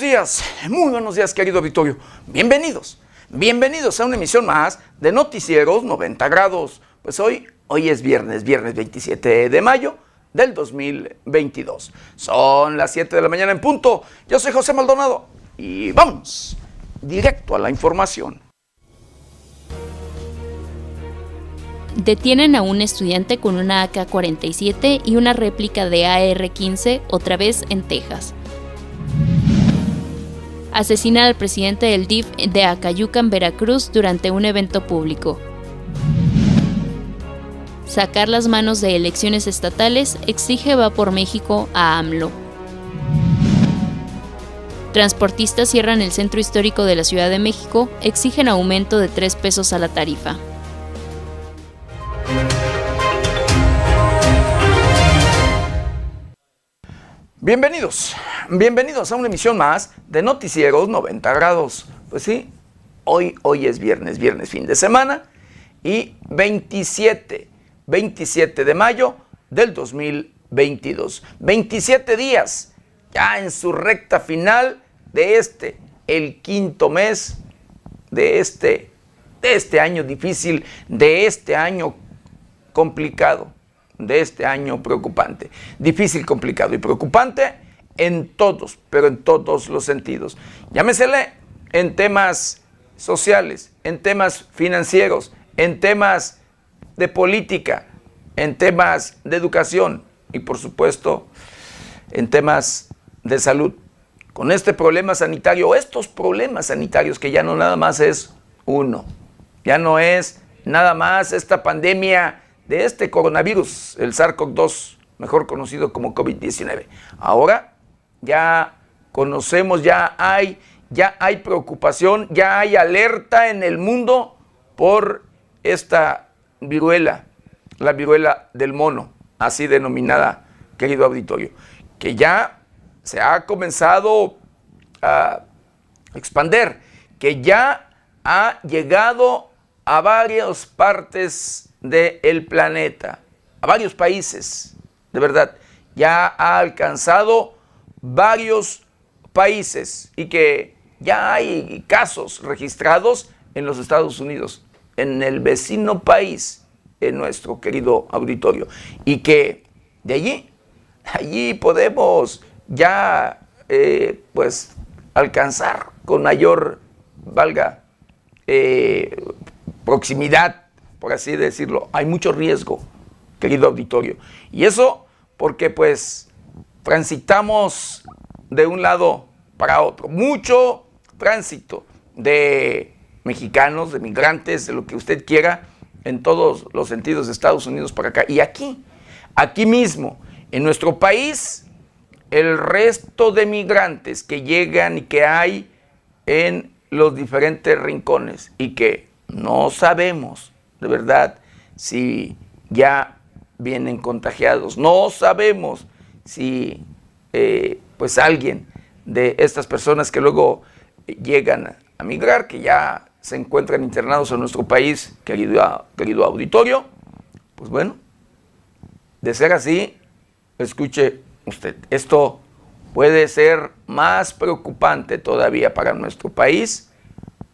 buenos días, muy buenos días querido auditorio. Bienvenidos, bienvenidos a una emisión más de Noticieros 90 grados. Pues hoy, hoy es viernes, viernes 27 de mayo del 2022. Son las 7 de la mañana en punto. Yo soy José Maldonado y vamos directo a la información. Detienen a un estudiante con una AK-47 y una réplica de AR-15, otra vez en Texas. Asesina al presidente del DIF de Acayucan, Veracruz, durante un evento público. Sacar las manos de elecciones estatales exige va por México a AMLO. Transportistas cierran el centro histórico de la Ciudad de México, exigen aumento de 3 pesos a la tarifa. Bienvenidos, bienvenidos a una emisión más de Noticieros 90 grados. Pues sí, hoy, hoy es viernes, viernes fin de semana y 27, 27 de mayo del 2022. 27 días ya en su recta final de este, el quinto mes de este, de este año difícil, de este año complicado de este año preocupante. Difícil, complicado y preocupante en todos, pero en todos los sentidos. Llámesele en temas sociales, en temas financieros, en temas de política, en temas de educación y por supuesto en temas de salud. Con este problema sanitario, estos problemas sanitarios que ya no nada más es uno, ya no es nada más esta pandemia de este coronavirus, el SARS-CoV-2, mejor conocido como COVID-19. Ahora ya conocemos, ya hay, ya hay preocupación, ya hay alerta en el mundo por esta viruela, la viruela del mono, así denominada, querido auditorio, que ya se ha comenzado a expander, que ya ha llegado a varias partes del planeta, a varios países, de verdad, ya ha alcanzado varios países y que ya hay casos registrados en los Estados Unidos, en el vecino país, en nuestro querido auditorio, y que de allí, allí podemos ya eh, pues alcanzar con mayor, valga, eh, proximidad por así decirlo. Hay mucho riesgo, querido auditorio. Y eso porque pues transitamos de un lado para otro. Mucho tránsito de mexicanos, de migrantes, de lo que usted quiera, en todos los sentidos de Estados Unidos para acá. Y aquí, aquí mismo, en nuestro país, el resto de migrantes que llegan y que hay en los diferentes rincones y que no sabemos de verdad si ya vienen contagiados. No sabemos si eh, pues alguien de estas personas que luego llegan a migrar, que ya se encuentran internados en nuestro país, querido, querido auditorio, pues bueno, de ser así, escuche usted, esto puede ser más preocupante todavía para nuestro país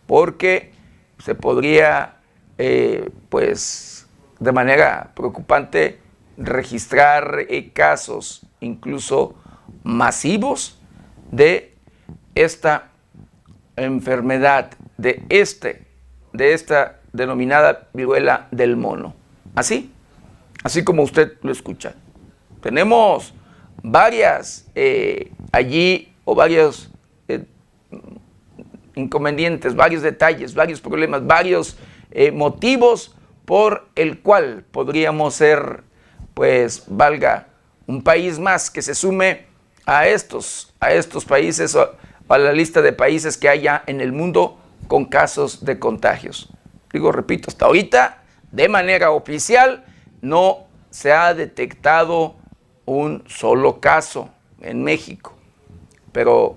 porque se podría eh, pues de manera preocupante registrar eh, casos incluso masivos de esta enfermedad, de, este, de esta denominada viruela del mono. Así, así como usted lo escucha. Tenemos varias eh, allí o varios inconvenientes, varios detalles, varios problemas, varios eh, motivos por el cual podríamos ser, pues, valga, un país más que se sume a estos, a estos países o a la lista de países que haya en el mundo con casos de contagios. Digo, repito, hasta ahorita, de manera oficial, no se ha detectado un solo caso en México. Pero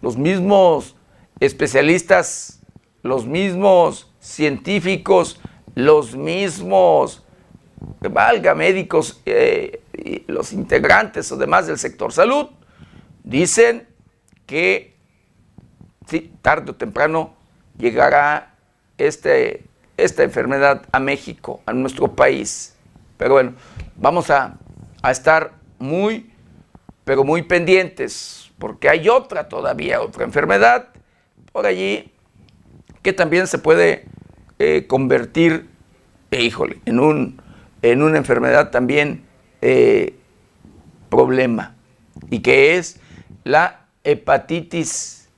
los mismos especialistas, los mismos científicos, los mismos, valga, médicos, eh, los integrantes o demás del sector salud, dicen que tarde o temprano llegará este, esta enfermedad a México, a nuestro país. Pero bueno, vamos a, a estar muy, pero muy pendientes, porque hay otra todavía, otra enfermedad por allí que también se puede eh, convertir, eh, híjole, en, un, en una enfermedad también eh, problema, y que es la hepatitis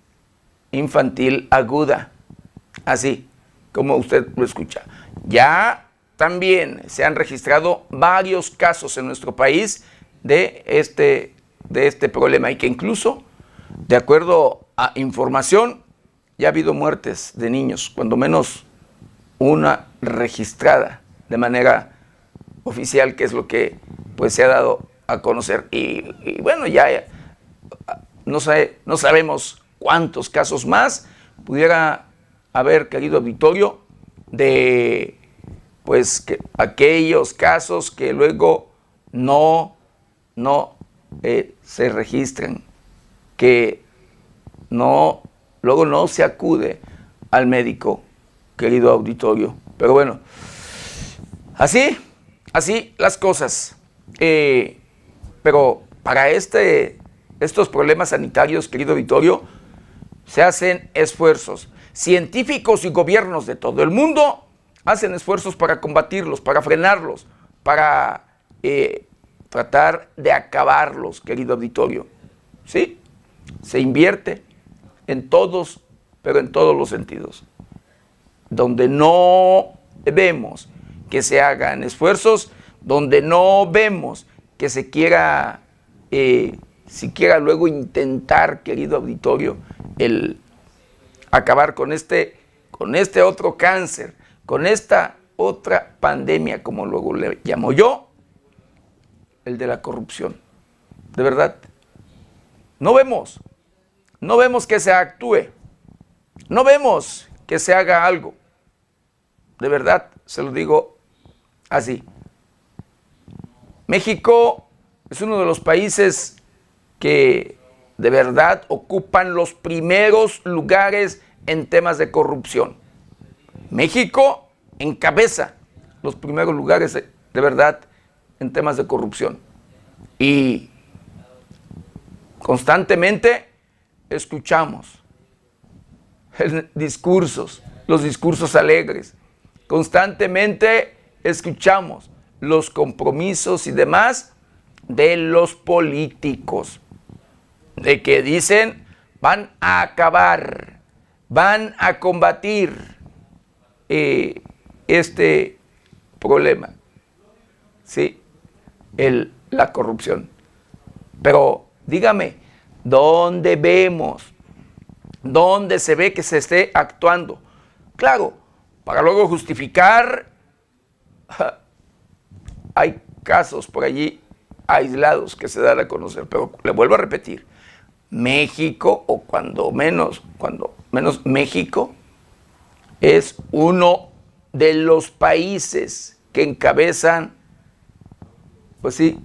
infantil aguda, así como usted lo escucha. Ya también se han registrado varios casos en nuestro país de este, de este problema y que incluso, de acuerdo a información, ya ha habido muertes de niños, cuando menos una registrada de manera oficial, que es lo que pues se ha dado a conocer. Y, bueno, ya no, no sabemos cuántos casos más pudiera haber, querido auditorio, de pues que aquellos casos que luego no, no eh, se registran, que no, luego no se acude al médico querido auditorio. Pero bueno, así, así las cosas. Eh, pero para este, estos problemas sanitarios, querido auditorio, se hacen esfuerzos. Científicos y gobiernos de todo el mundo hacen esfuerzos para combatirlos, para frenarlos, para eh, tratar de acabarlos, querido auditorio. ¿Sí? Se invierte en todos, pero en todos los sentidos donde no vemos que se hagan esfuerzos, donde no vemos que se quiera eh, siquiera luego intentar, querido auditorio, el acabar con este, con este otro cáncer, con esta otra pandemia, como luego le llamo yo, el de la corrupción. De verdad, no vemos, no vemos que se actúe, no vemos que se haga algo. De verdad, se lo digo así. México es uno de los países que de verdad ocupan los primeros lugares en temas de corrupción. México encabeza los primeros lugares de, verdad en temas de corrupción. Y constantemente escuchamos discursos, los discursos alegres, Constantemente escuchamos los compromisos y demás de los políticos, de que dicen van a acabar, van a combatir eh, este problema, ¿sí? El, la corrupción. Pero dígame, ¿dónde vemos? ¿Dónde se ve que se esté actuando? Claro, para luego justificar, hay casos por allí aislados que se dan a conocer, pero le vuelvo a repetir, México, o cuando menos, cuando menos México, es uno de los países que encabezan, pues sí,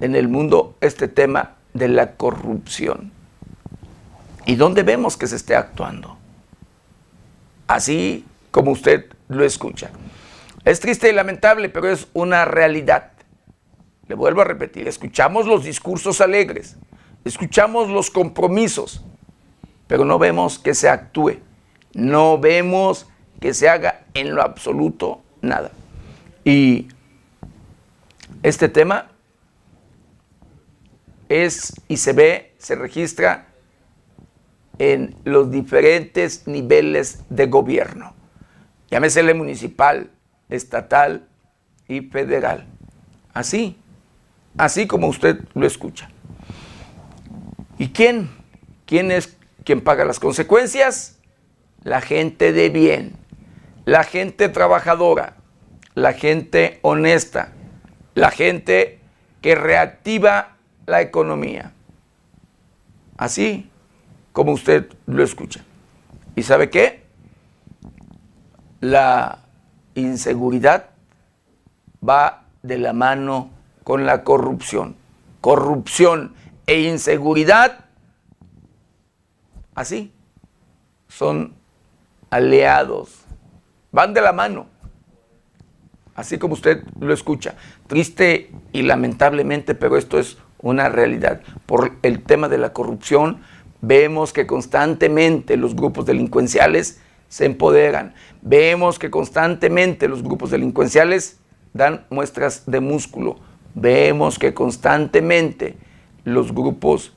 en el mundo este tema de la corrupción. ¿Y dónde vemos que se esté actuando? Así como usted lo escucha. Es triste y lamentable, pero es una realidad. Le vuelvo a repetir, escuchamos los discursos alegres, escuchamos los compromisos, pero no vemos que se actúe, no vemos que se haga en lo absoluto nada. Y este tema es y se ve, se registra en los diferentes niveles de gobierno, llámesele municipal, estatal y federal. Así, así como usted lo escucha. ¿Y quién? ¿Quién es quien paga las consecuencias? La gente de bien, la gente trabajadora, la gente honesta, la gente que reactiva la economía. Así, como usted lo escucha. ¿Y sabe qué? La inseguridad va de la mano con la corrupción. Corrupción e inseguridad así, son aliados, van de la mano, así como usted lo escucha. Triste y lamentablemente, pero esto es una realidad. Por el tema de la corrupción, vemos que constantemente los grupos delincuenciales se empoderan. Vemos que constantemente los grupos delincuenciales dan muestras de músculo. Vemos que constantemente los grupos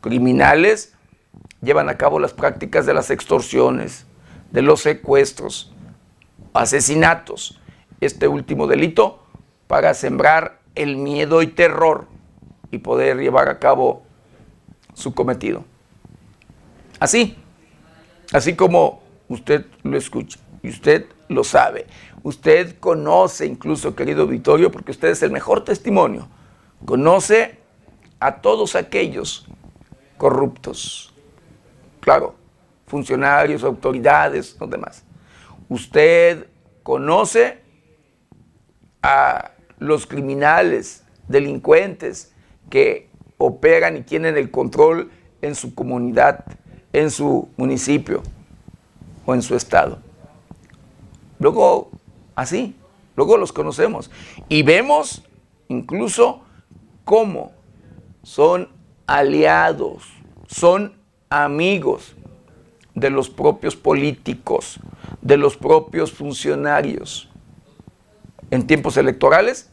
criminales llevan a cabo las prácticas de las extorsiones, de los secuestros, asesinatos. Este último delito para sembrar el miedo y terror y poder llevar a cabo su cometido. Así, así como usted lo escucha y usted lo sabe. Usted conoce incluso, querido Vittorio, porque usted es el mejor testimonio, conoce a todos aquellos corruptos. Claro, funcionarios, autoridades, los demás. Usted conoce a los criminales, delincuentes que operan y tienen el control en su comunidad, en su municipio o en su estado. Luego, así, luego los conocemos y vemos incluso cómo son aliados, son amigos de los propios políticos, de los propios funcionarios. En tiempos electorales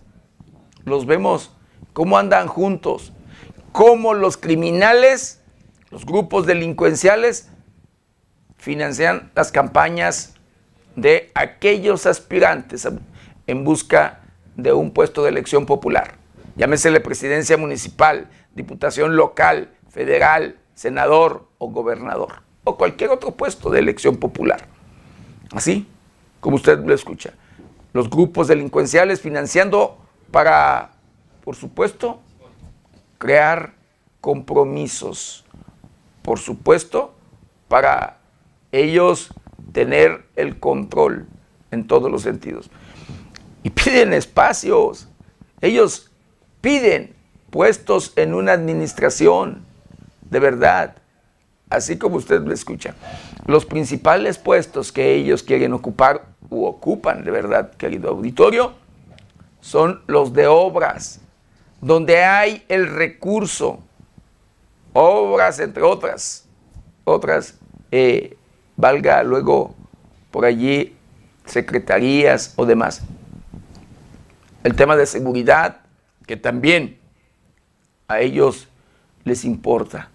los vemos cómo andan juntos, cómo los criminales, los grupos delincuenciales financian las campañas de aquellos aspirantes en busca de un puesto de elección popular. Llámese la presidencia municipal, diputación local, federal, senador o gobernador, o cualquier otro puesto de elección popular. Así como usted lo escucha. Los grupos delincuenciales financiando para, por supuesto, crear compromisos. Por supuesto, para ellos tener el control en todos los sentidos. Y piden espacios. Ellos piden puestos en una administración de verdad, así como usted lo escucha. Los principales puestos que ellos quieren ocupar u ocupan de verdad, querido auditorio, son los de obras, donde hay el recurso, obras entre otras, otras eh, valga luego por allí secretarías o demás. El tema de seguridad, que también a ellos les importa,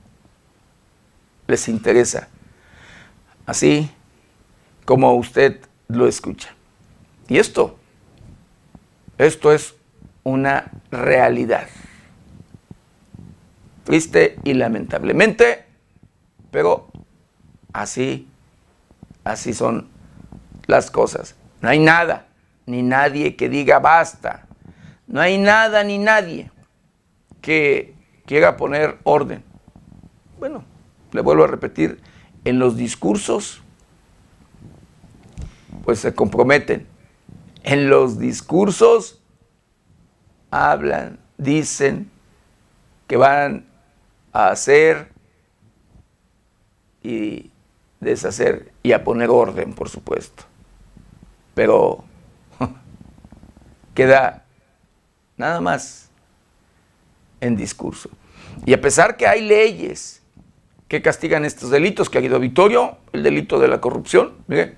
les interesa, así como usted lo escucha. Y esto, esto es una realidad. Triste y lamentablemente, pero así Así son las cosas. No hay nada, ni nadie que diga basta. No hay nada ni nadie que quiera poner orden. Bueno, le vuelvo a repetir, en los discursos, pues se comprometen. En los discursos hablan, dicen que van a hacer y deshacer y a poner orden, por supuesto. Pero queda nada más en discurso. Y a pesar que hay leyes que castigan estos delitos, que ha habido Vittorio, el delito de la corrupción, mire,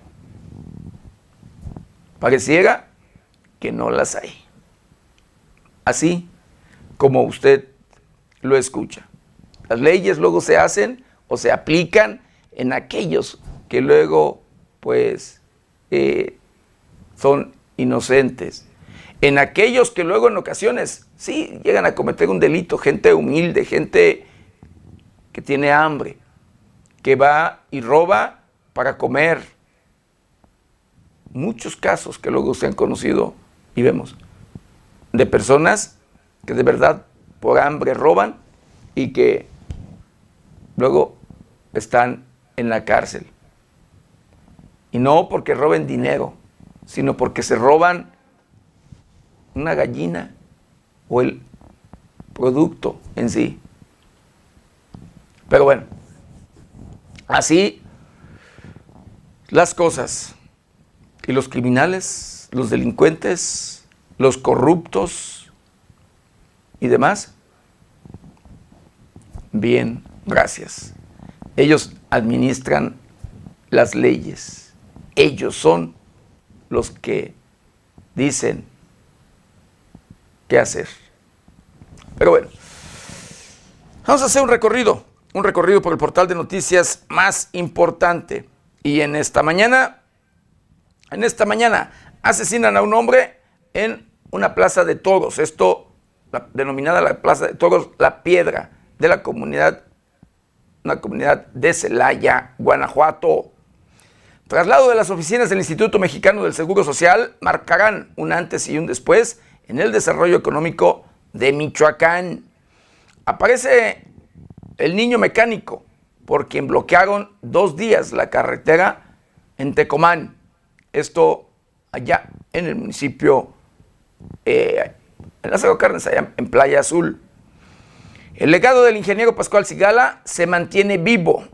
pareciera que no las hay. Así como usted lo escucha. Las leyes luego se hacen o se aplican en aquellos que luego pues eh, son inocentes, en aquellos que luego en ocasiones sí llegan a cometer un delito, gente humilde, gente que tiene hambre, que va y roba para comer. Muchos casos que luego se han conocido y vemos de personas que de verdad por hambre roban y que luego están en la cárcel. Y no porque roben dinero, sino porque se roban una gallina o el producto en sí. Pero bueno, Así las cosas. Y los criminales, los delincuentes, los corruptos y demás, bien, gracias. Ellos administran las leyes. Ellos son los que dicen qué hacer. Pero bueno, vamos a hacer un recorrido, un recorrido por el portal de noticias más importante. Y en esta mañana, en esta mañana, asesinan a un hombre en una plaza de toros. Esto, denominada la plaza de toros, la piedra de la comunidad, una comunidad de Celaya, Guanajuato. Traslado de las oficinas del Instituto Mexicano del Seguro Social marcarán un antes y un después en el desarrollo económico de Michoacán. Aparece el niño mecánico, por quien bloquearon dos días la carretera en Tecomán. Esto allá en el municipio, eh, en la Carnes, allá en Playa Azul. El legado del ingeniero Pascual Sigala se mantiene vivo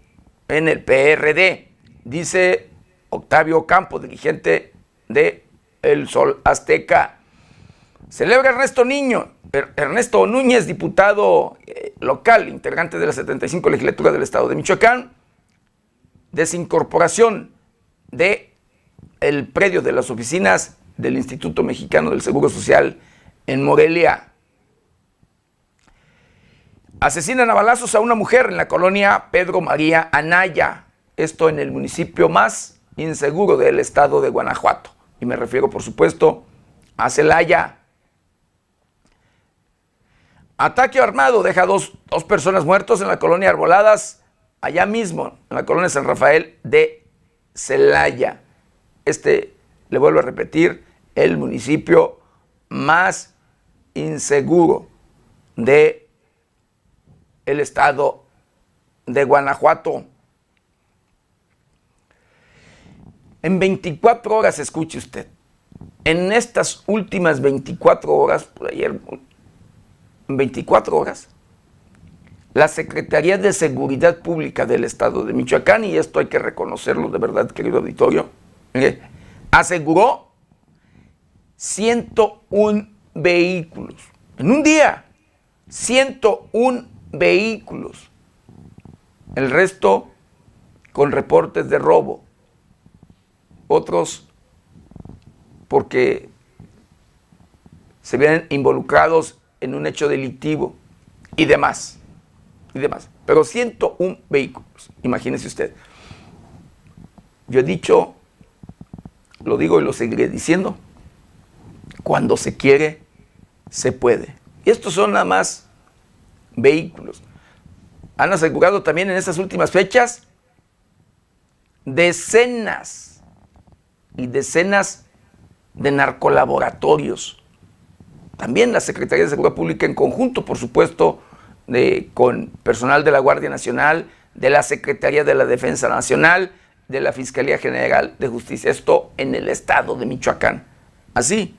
en el PRD, dice Octavio Campo, dirigente de El Sol Azteca. Celebra Ernesto Niño, er-, Ernesto Núñez, diputado eh, local, integrante de la 75 legislatura del estado de Michoacán, desincorporación de el predio de las oficinas del Instituto Mexicano del Seguro Social en Morelia. Asesinan a balazos a una mujer en la colonia Pedro María Anaya, esto en el municipio más inseguro del estado de Guanajuato. Y me refiero, por supuesto, a Celaya. Ataque armado deja dos, dos personas muertos en la colonia Arboladas, allá mismo, en la colonia San Rafael de Celaya. Este, le vuelvo a repetir, el municipio más inseguro de el estado de Guanajuato. En 24 horas, escuche usted, en estas últimas 24 horas, por ayer, 24 horas, la Secretaría de Seguridad Pública del Estado de Michoacán, y esto hay que reconocerlo de verdad, querido auditorio, aseguró 101 vehículos. En un día, 101 vehículos. El resto con reportes de robo. Otros porque se ven involucrados en un hecho delictivo y demás. Y demás. Pero 101 vehículos, imagínese usted. Yo he dicho, lo digo y lo seguiré diciendo, cuando se quiere, se puede. Y estos son nada más vehículos. Han asegurado también en estas últimas fechas decenas y decenas de narcolaboratorios. También la Secretaría de Seguridad Pública en conjunto, por supuesto, con personal de la Guardia Nacional, de la Secretaría de la Defensa Nacional, de la Fiscalía General de Justicia. Esto en el estado de Michoacán. Así,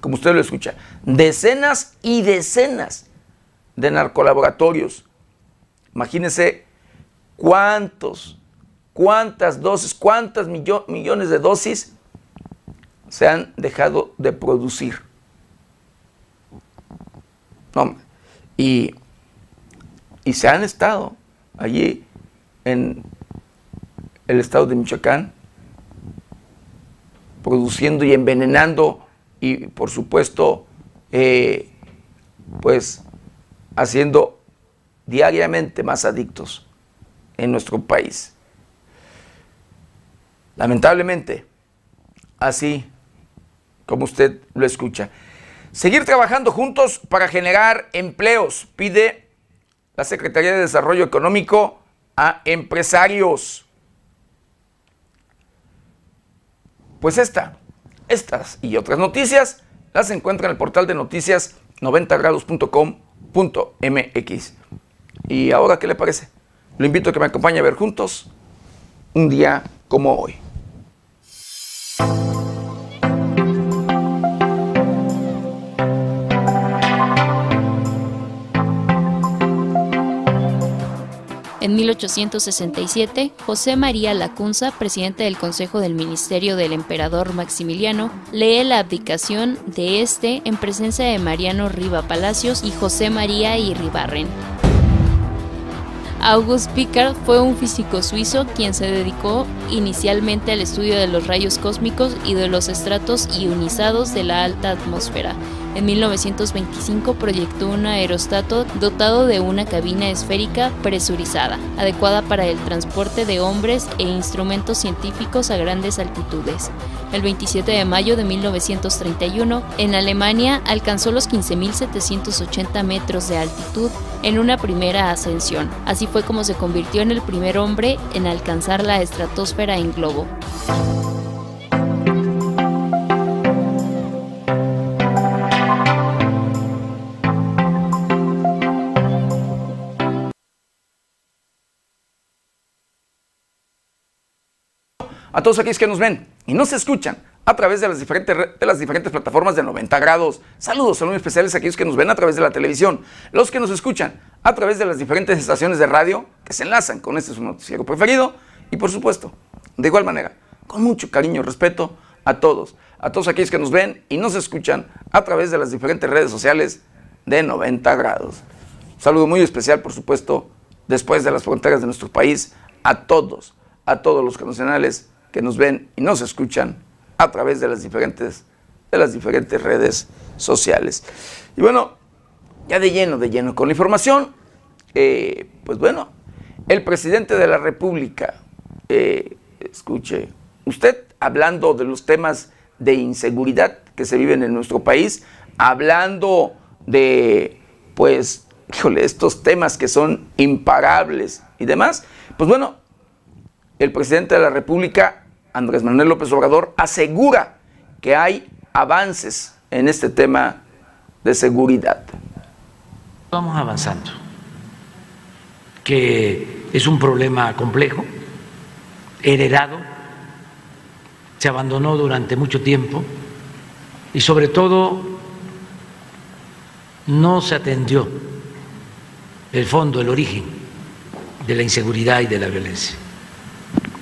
como usted lo escucha. Decenas y decenas de narcolaboratorios. Imagínense cuántos, cuántas dosis, cuántas millones de dosis se han dejado de producir. y, y se han estado allí en el estado de Michoacán produciendo y envenenando y por supuesto eh, pues haciendo diariamente más adictos en nuestro país. Lamentablemente, así como usted lo escucha. Seguir trabajando juntos para generar empleos, pide la Secretaría de Desarrollo Económico a empresarios. Pues esta, estas y otras noticias las encuentra en el portal de noticias 90grados.com .mx. ¿Y ahora qué le parece? Lo invito a que me acompañe a ver juntos un día como hoy. En 1867, José María Lacunza, presidente del Consejo del Ministerio del Emperador Maximiliano, lee la abdicación de este en presencia de Mariano Riva Palacios y José María Irribarren. August Piccard fue un físico suizo quien se dedicó inicialmente al estudio de los rayos cósmicos y de los estratos ionizados de la alta atmósfera. En 1925 proyectó un aerostato dotado de una cabina esférica presurizada, adecuada para el transporte de hombres e instrumentos científicos a grandes altitudes. El 27 de mayo de 1931, en Alemania alcanzó los 15.780 metros de altitud en una primera ascensión. Así fue como se convirtió en el primer hombre en alcanzar la estratosfera en globo. A todos aquellos que nos ven y nos escuchan a través de las diferentes, de las diferentes plataformas de 90 grados. Saludos, saludos especiales a aquellos que nos ven a través de la televisión, los que nos escuchan a través de las diferentes estaciones de radio que se enlazan con este su noticiero preferido y por supuesto, de igual manera, con mucho cariño y respeto a todos, a todos aquellos que nos ven y nos escuchan a través de las diferentes redes sociales de 90 grados. saludo muy especial, por supuesto, después de las fronteras de nuestro país, a todos, a todos los cancionales que nos ven y nos escuchan a través de las diferentes, de las diferentes redes sociales. Y bueno, ya de lleno, de lleno con la información, eh, pues bueno, el presidente de la República, eh, escuche, usted hablando de los temas de inseguridad que se viven en nuestro país, hablando de, pues, híjole, estos temas que son imparables y demás, pues bueno, el presidente de la República Andrés Manuel López Obrador asegura que hay avances en este tema de seguridad. Vamos avanzando, que es un problema complejo, heredado, se abandonó durante mucho tiempo y sobre todo no se atendió el fondo, el origen de la inseguridad y de la violencia.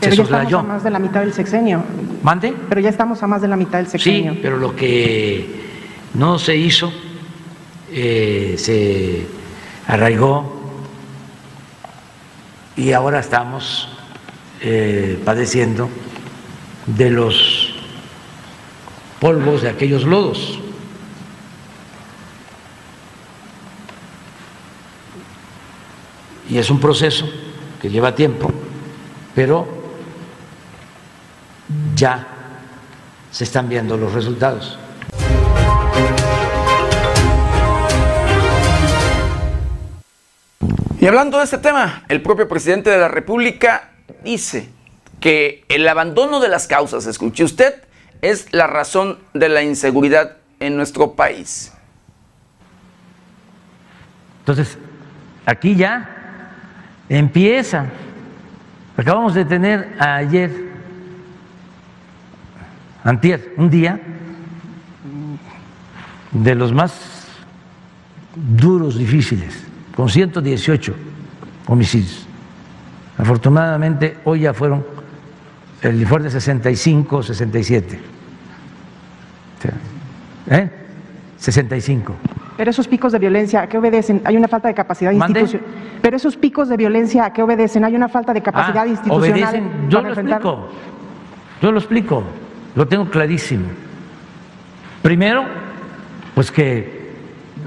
Pero ya estamos a más de la mitad del sexenio. ¿Mande? Pero ya estamos a más de la mitad del sexenio. Sí, pero lo que no se hizo eh, se arraigó y ahora estamos eh, padeciendo de los polvos de aquellos lodos. Y es un proceso que lleva tiempo, pero ya se están viendo los resultados. Y hablando de este tema, el propio presidente de la República dice que el abandono de las causas, escuche usted, es la razón de la inseguridad en nuestro país. Entonces, aquí ya empieza. Acabamos de tener ayer antier, un día de los más duros, difíciles, con 118 homicidios. Afortunadamente, hoy ya fueron el informe 65, 67. ¿Eh? 65. Pero esos picos de violencia, ¿a qué obedecen? Hay una falta de capacidad institucional. Pero esos picos de violencia, ¿a qué obedecen? Hay una falta de capacidad ah, institucional. Obedecen. Yo lo explico. Yo lo explico. Lo tengo clarísimo. Primero, pues que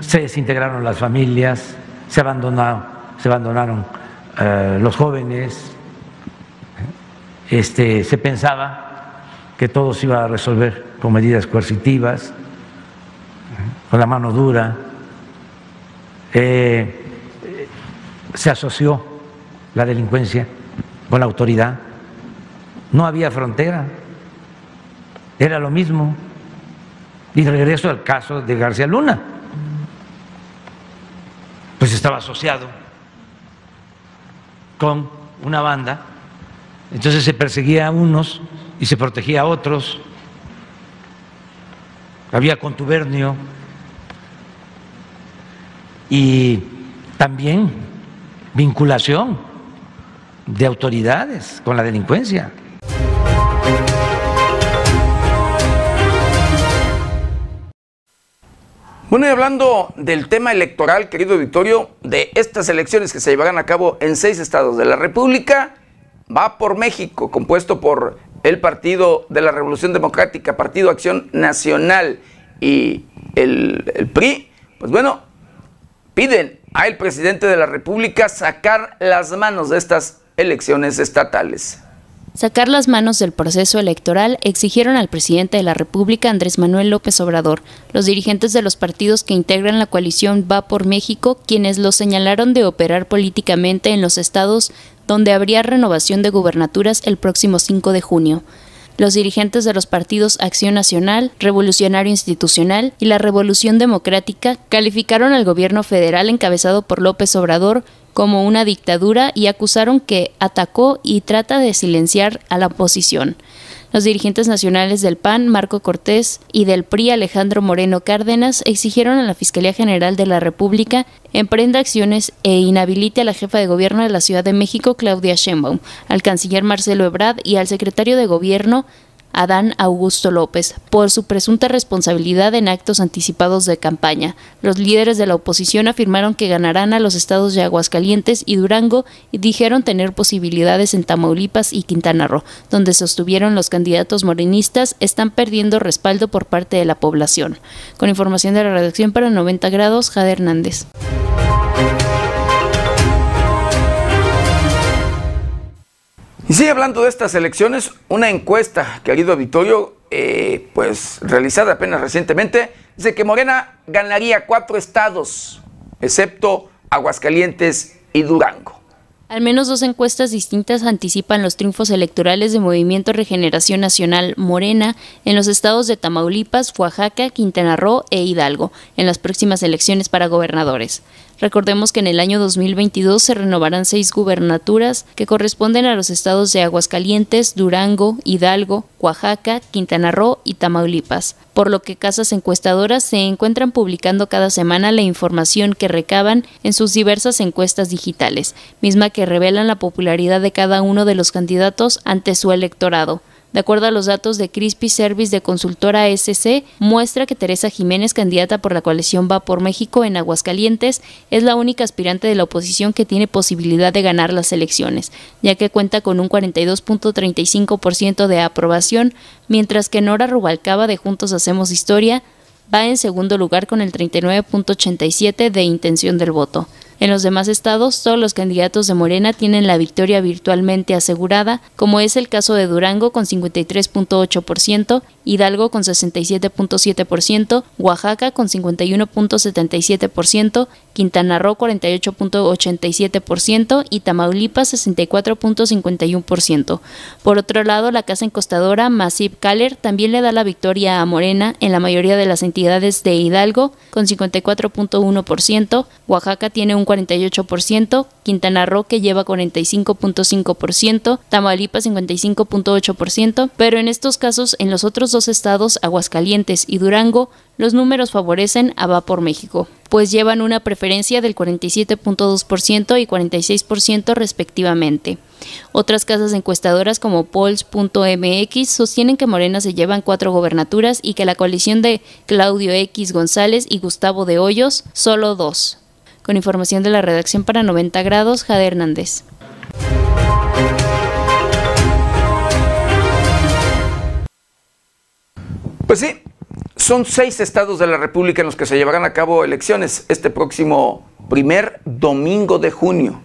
se desintegraron las familias, se abandonaron, se abandonaron eh, los jóvenes, este, se pensaba que todo se iba a resolver con medidas coercitivas, con la mano dura, eh, se asoció la delincuencia con la autoridad, no había frontera era lo mismo. Y regreso al caso de García Luna. Pues estaba asociado con una banda, entonces se perseguía a unos y se protegía a otros, había contubernio y también vinculación de autoridades con la delincuencia. Bueno, y hablando del tema electoral, querido auditorio, de estas elecciones que se llevarán a cabo en seis estados de la República, va por México, compuesto por el Partido de la Revolución Democrática, Partido Acción Nacional y el, el PRI, pues bueno, piden al presidente de la República sacar las manos de estas elecciones estatales sacar las manos del proceso electoral exigieron al presidente de la República, Andrés Manuel López Obrador, los dirigentes de los partidos que integran la coalición Va por México, quienes lo señalaron de operar políticamente en los estados donde habría renovación de gubernaturas el próximo 5 de junio. Los dirigentes de los partidos Acción Nacional, Revolucionario Institucional y la Revolución Democrática calificaron al gobierno federal encabezado por López Obrador como una dictadura y acusaron que atacó y trata de silenciar a la oposición. Los dirigentes nacionales del PAN, Marco Cortés, y del PRI, Alejandro Moreno Cárdenas, exigieron a la Fiscalía General de la República emprenda acciones e inhabilite a la jefa de gobierno de la Ciudad de México, Claudia Sheinbaum, al canciller Marcelo Ebrard y al secretario de Gobierno, Adán Augusto López por su presunta responsabilidad en actos anticipados de campaña. Los líderes de la oposición afirmaron que ganarán a los estados de Aguascalientes y Durango y dijeron tener posibilidades en Tamaulipas y Quintana Roo, donde sostuvieron los candidatos morenistas están perdiendo respaldo por parte de la población. Con información de la redacción para 90 grados, Jade Hernández. Y sigue hablando de estas elecciones, una encuesta, querido auditorio, eh, pues realizada apenas recientemente, dice que Morena ganaría cuatro estados, excepto Aguascalientes y Durango. Al menos dos encuestas distintas anticipan los triunfos electorales de Movimiento Regeneración Nacional Morena en los estados de Tamaulipas, Oaxaca, Quintana Roo e Hidalgo en las próximas elecciones para gobernadores. Recordemos que en el año 2022 se renovarán seis gubernaturas que corresponden a los estados de Aguascalientes, Durango, Hidalgo, Oaxaca, Quintana Roo y Tamaulipas, por lo que casas encuestadoras se encuentran publicando cada semana la información que recaban en sus diversas encuestas digitales, misma que revelan la popularidad de cada uno de los candidatos ante su electorado. De acuerdo a los datos de Crispy Service de consultora SC, muestra que Teresa Jiménez, candidata por la coalición Va por México en Aguascalientes, es la única aspirante de la oposición que tiene posibilidad de ganar las elecciones, ya que cuenta con un 42.35% de aprobación, mientras que Nora Rubalcaba de Juntos Hacemos Historia va en segundo lugar con el 39.87 de intención del voto. En los demás estados, todos los candidatos de Morena tienen la victoria virtualmente asegurada, como es el caso de Durango con 53.8%, Hidalgo con 67.7%, Oaxaca con 51.77%, Quintana Roo 48.87% y Tamaulipas 64.51%. Por otro lado, la casa encostadora Massive Caller también le da la victoria a Morena en la mayoría de las entidades de Hidalgo con 54.1%, Oaxaca tiene un 48%, Quintana Roo que lleva 45.5%, Tamaulipas 55.8%, pero en estos casos en los otros dos estados, Aguascalientes y Durango, los números favorecen a Va por México, pues llevan una preferencia del 47.2% y 46% respectivamente. Otras casas encuestadoras como Polls.mx sostienen que Morena se llevan cuatro gobernaturas y que la coalición de Claudio X González y Gustavo de Hoyos solo dos. Con información de la redacción para 90 grados, Jade Hernández. Pues sí, son seis estados de la República en los que se llevarán a cabo elecciones este próximo primer domingo de junio.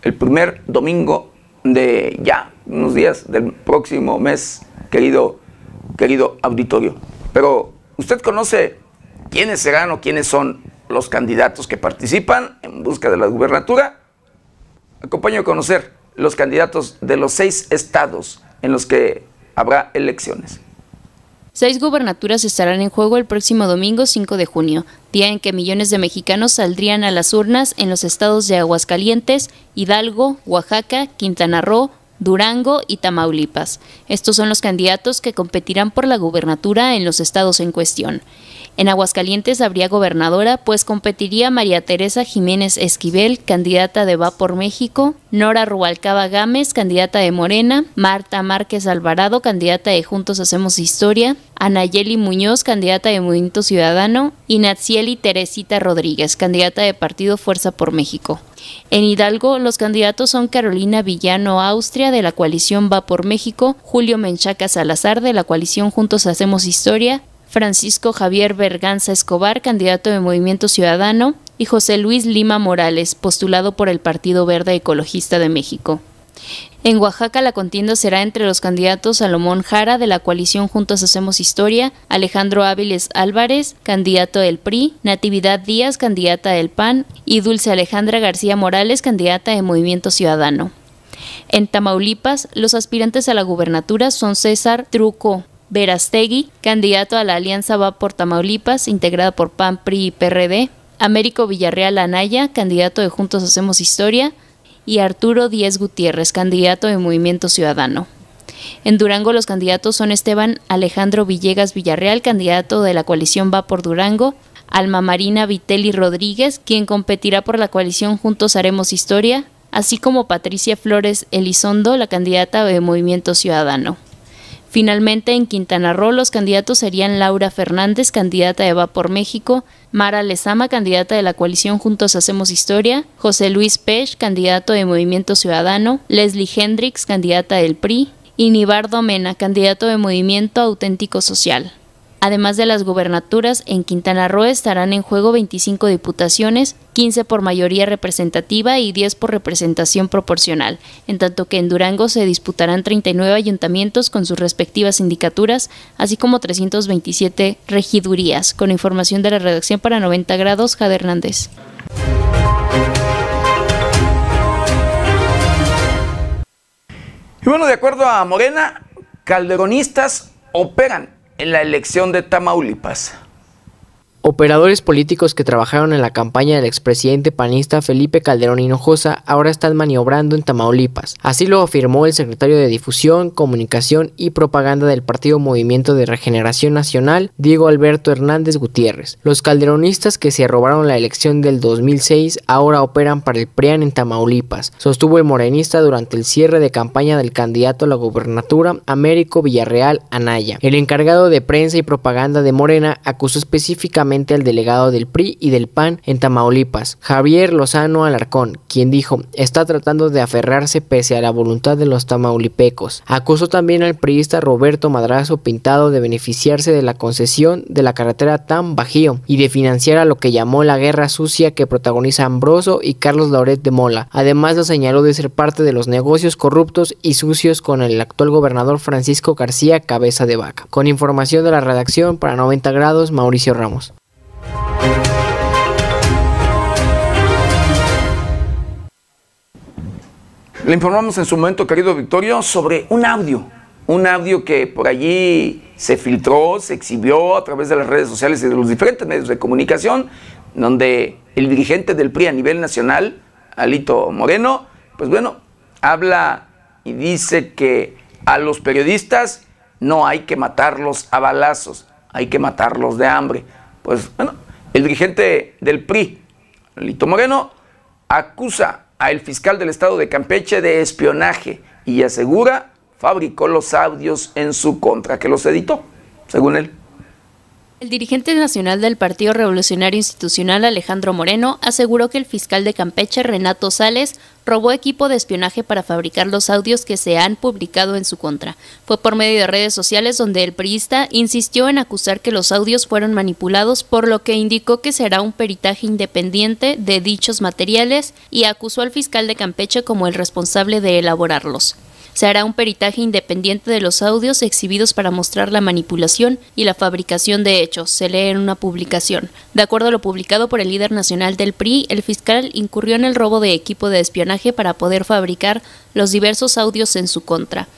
El primer domingo de ya, unos días del próximo mes, querido, querido auditorio. Pero, ¿usted conoce quiénes serán o quiénes son los candidatos que participan en busca de la gubernatura. Acompaño a conocer los candidatos de los seis estados en los que habrá elecciones. Seis gubernaturas estarán en juego el próximo domingo 5 de junio, día en que millones de mexicanos saldrían a las urnas en los estados de Aguascalientes, Hidalgo, Oaxaca, Quintana Roo, Durango y Tamaulipas. Estos son los candidatos que competirán por la gubernatura en los estados en cuestión. En Aguascalientes habría gobernadora, pues competiría María Teresa Jiménez Esquivel, candidata de Va por México, Nora Rubalcaba Gámez, candidata de Morena, Marta Márquez Alvarado, candidata de Juntos Hacemos Historia, Anayeli Muñoz, candidata de Movimiento Ciudadano, y Natsieli Teresita Rodríguez, candidata de Partido Fuerza por México. En Hidalgo, los candidatos son Carolina Villano Austria, de la coalición Va por México, Julio Menchaca Salazar, de la coalición Juntos Hacemos Historia, Francisco Javier Berganza Escobar, candidato de Movimiento Ciudadano, y José Luis Lima Morales, postulado por el Partido Verde Ecologista de México. En Oaxaca la contienda será entre los candidatos Salomón Jara de la coalición Juntos Hacemos Historia, Alejandro Áviles Álvarez, candidato del PRI, Natividad Díaz, candidata del PAN, y Dulce Alejandra García Morales, candidata de Movimiento Ciudadano. En Tamaulipas, los aspirantes a la gubernatura son César Truco Verastegui, candidato a la Alianza Va por Tamaulipas, integrada por PAN, PRI y PRD, Américo Villarreal Anaya, candidato de Juntos Hacemos Historia, y Arturo Díez Gutiérrez, candidato de Movimiento Ciudadano. En Durango los candidatos son Esteban Alejandro Villegas Villarreal, candidato de la coalición Va por Durango, Alma Marina Vitelli Rodríguez, quien competirá por la coalición Juntos Haremos Historia, así como Patricia Flores Elizondo, la candidata de Movimiento Ciudadano. Finalmente, en Quintana Roo, los candidatos serían Laura Fernández, candidata de Va por México, Mara Lezama, candidata de la coalición Juntos Hacemos Historia, José Luis Pech, candidato de Movimiento Ciudadano, Leslie Hendricks, candidata del PRI, y Nibardo Mena, candidato de Movimiento Auténtico Social. Además de las gubernaturas, en Quintana Roo estarán en juego 25 diputaciones, 15 por mayoría representativa y 10 por representación proporcional, en tanto que en Durango se disputarán 39 ayuntamientos con sus respectivas sindicaturas, así como 327 regidurías. Con información de la redacción para 90 grados, Jade Hernández. Y bueno, de acuerdo a Morena, calderonistas operan en la elección de Tamaulipas. Operadores políticos que trabajaron en la campaña del expresidente panista Felipe Calderón Hinojosa ahora están maniobrando en Tamaulipas. Así lo afirmó el secretario de Difusión, Comunicación y Propaganda del Partido Movimiento de Regeneración Nacional, Diego Alberto Hernández Gutiérrez. Los calderonistas que se robaron la elección del 2006 ahora operan para el PRIAN en Tamaulipas, sostuvo el morenista durante el cierre de campaña del candidato a la gubernatura Américo Villarreal Anaya. El encargado de prensa y propaganda de Morena acusó específicamente al delegado del PRI y del PAN en Tamaulipas, Javier Lozano Alarcón, quien dijo está tratando de aferrarse pese a la voluntad de los tamaulipecos. Acusó también al priista Roberto Madrazo Pintado de beneficiarse de la concesión de la carretera Tan Bajío y de financiar a lo que llamó la guerra sucia que protagoniza Ambroso y Carlos Lauret de Mola. Además lo señaló de ser parte de los negocios corruptos y sucios con el actual gobernador Francisco García Cabeza de Vaca. Con información de la redacción para 90 grados, Mauricio Ramos. Le informamos en su momento, querido Victorio, sobre un audio, un audio que por allí se filtró, se exhibió a través de las redes sociales y de los diferentes medios de comunicación, donde el dirigente del PRI a nivel nacional, Alito Moreno, pues bueno, habla y dice que a los periodistas no hay que matarlos a balazos, hay que matarlos de hambre. Pues bueno, el dirigente del PRI, Alito Moreno, acusa al fiscal del estado de Campeche de espionaje y asegura fabricó los audios en su contra, que los editó, según él. El dirigente nacional del Partido Revolucionario Institucional, Alejandro Moreno, aseguró que el fiscal de Campeche, Renato Sales, robó equipo de espionaje para fabricar los audios que se han publicado en su contra. Fue por medio de redes sociales donde el priista insistió en acusar que los audios fueron manipulados, por lo que indicó que será un peritaje independiente de dichos materiales y acusó al fiscal de Campeche como el responsable de elaborarlos. Se hará un peritaje independiente de los audios exhibidos para mostrar la manipulación y la fabricación de hechos, se lee en una publicación. De acuerdo a lo publicado por el líder nacional del PRI, el fiscal incurrió en el robo de equipo de espionaje para poder fabricar los diversos audios en su contra.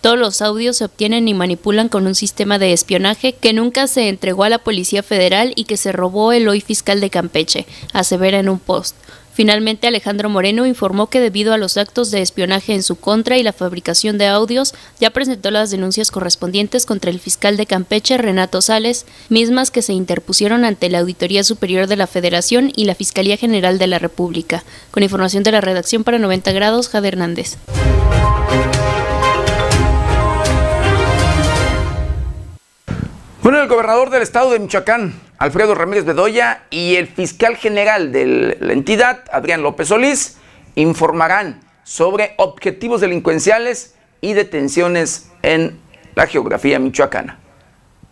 Todos los audios se obtienen y manipulan con un sistema de espionaje que nunca se entregó a la Policía Federal y que se robó el hoy fiscal de Campeche, asevera en un post. Finalmente, Alejandro Moreno informó que debido a los actos de espionaje en su contra y la fabricación de audios, ya presentó las denuncias correspondientes contra el fiscal de Campeche, Renato Sales, mismas que se interpusieron ante la Auditoría Superior de la Federación y la Fiscalía General de la República. Con información de la redacción para 90 grados, Jade Hernández. Bueno, el gobernador del estado de Michoacán, Alfredo Ramírez Bedoya, y el fiscal general de la entidad, Adrián López Solís, informarán sobre objetivos delincuenciales y detenciones en la geografía michoacana.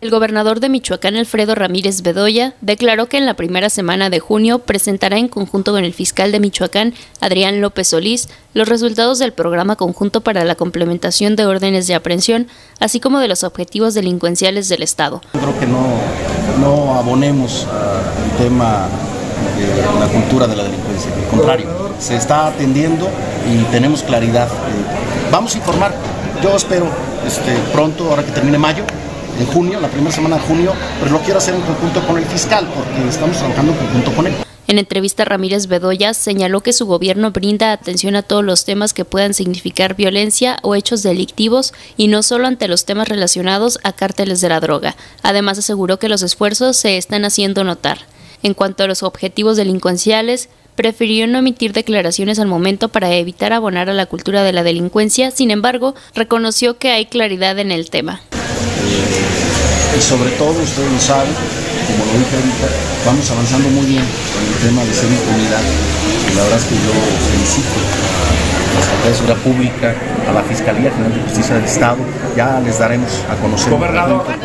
El gobernador de Michoacán, Alfredo Ramírez Bedoya, declaró que en la primera semana de junio presentará en conjunto con el fiscal de Michoacán, Adrián López Solís, los resultados del programa conjunto para la complementación de órdenes de aprehensión, así como de los objetivos delincuenciales del Estado. Creo que no, abonemos al tema de la cultura de la delincuencia, al contrario, se está atendiendo y tenemos claridad. Vamos a informar, yo espero este, pronto, ahora que termine mayo, en junio, la primera semana de junio, pero lo quiero hacer en conjunto con el fiscal porque estamos trabajando en conjunto con él. En entrevista, Ramírez Bedoya señaló que su gobierno brinda atención a todos los temas que puedan significar violencia o hechos delictivos y no solo ante los temas relacionados a cárteles de la droga. Además, aseguró que los esfuerzos se están haciendo notar. En cuanto a los objetivos delincuenciales, prefirió no emitir declaraciones al momento para evitar abonar a la cultura de la delincuencia, sin embargo, reconoció que hay claridad en el tema. Eh, y sobre todo, ustedes lo saben, como lo dije ahorita, vamos avanzando muy bien con el tema de ser impunidad. Y la verdad es que yo felicito a la Secretaría de Seguridad Pública, a la Fiscalía General de Justicia del Estado, ya les daremos a conocer.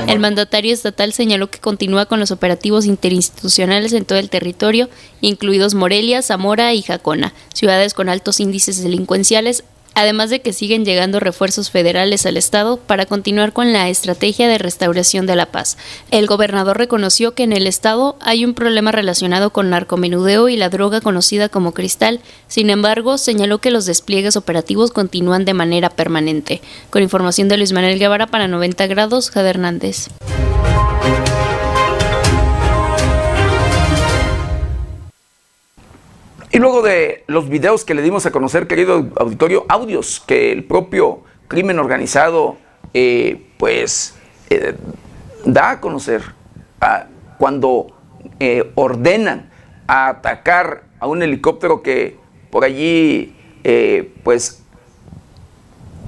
El mandatario estatal señaló que continúa con los operativos interinstitucionales en todo el territorio, incluidos Morelia, Zamora y Jacona, ciudades con altos índices delincuenciales, además de que siguen llegando refuerzos federales al Estado para continuar con la estrategia de restauración de la paz. El gobernador reconoció que en el Estado hay un problema relacionado con narcomenudeo y la droga conocida como cristal, sin embargo, señaló que los despliegues operativos continúan de manera permanente. Con información de Luis Manuel Guevara para 90 grados, Jade Hernández. Y luego de los videos que le dimos a conocer, querido auditorio, audios que el propio crimen organizado, eh, pues, eh, da a conocer cuando eh, ordenan a atacar a un helicóptero que por allí, pues,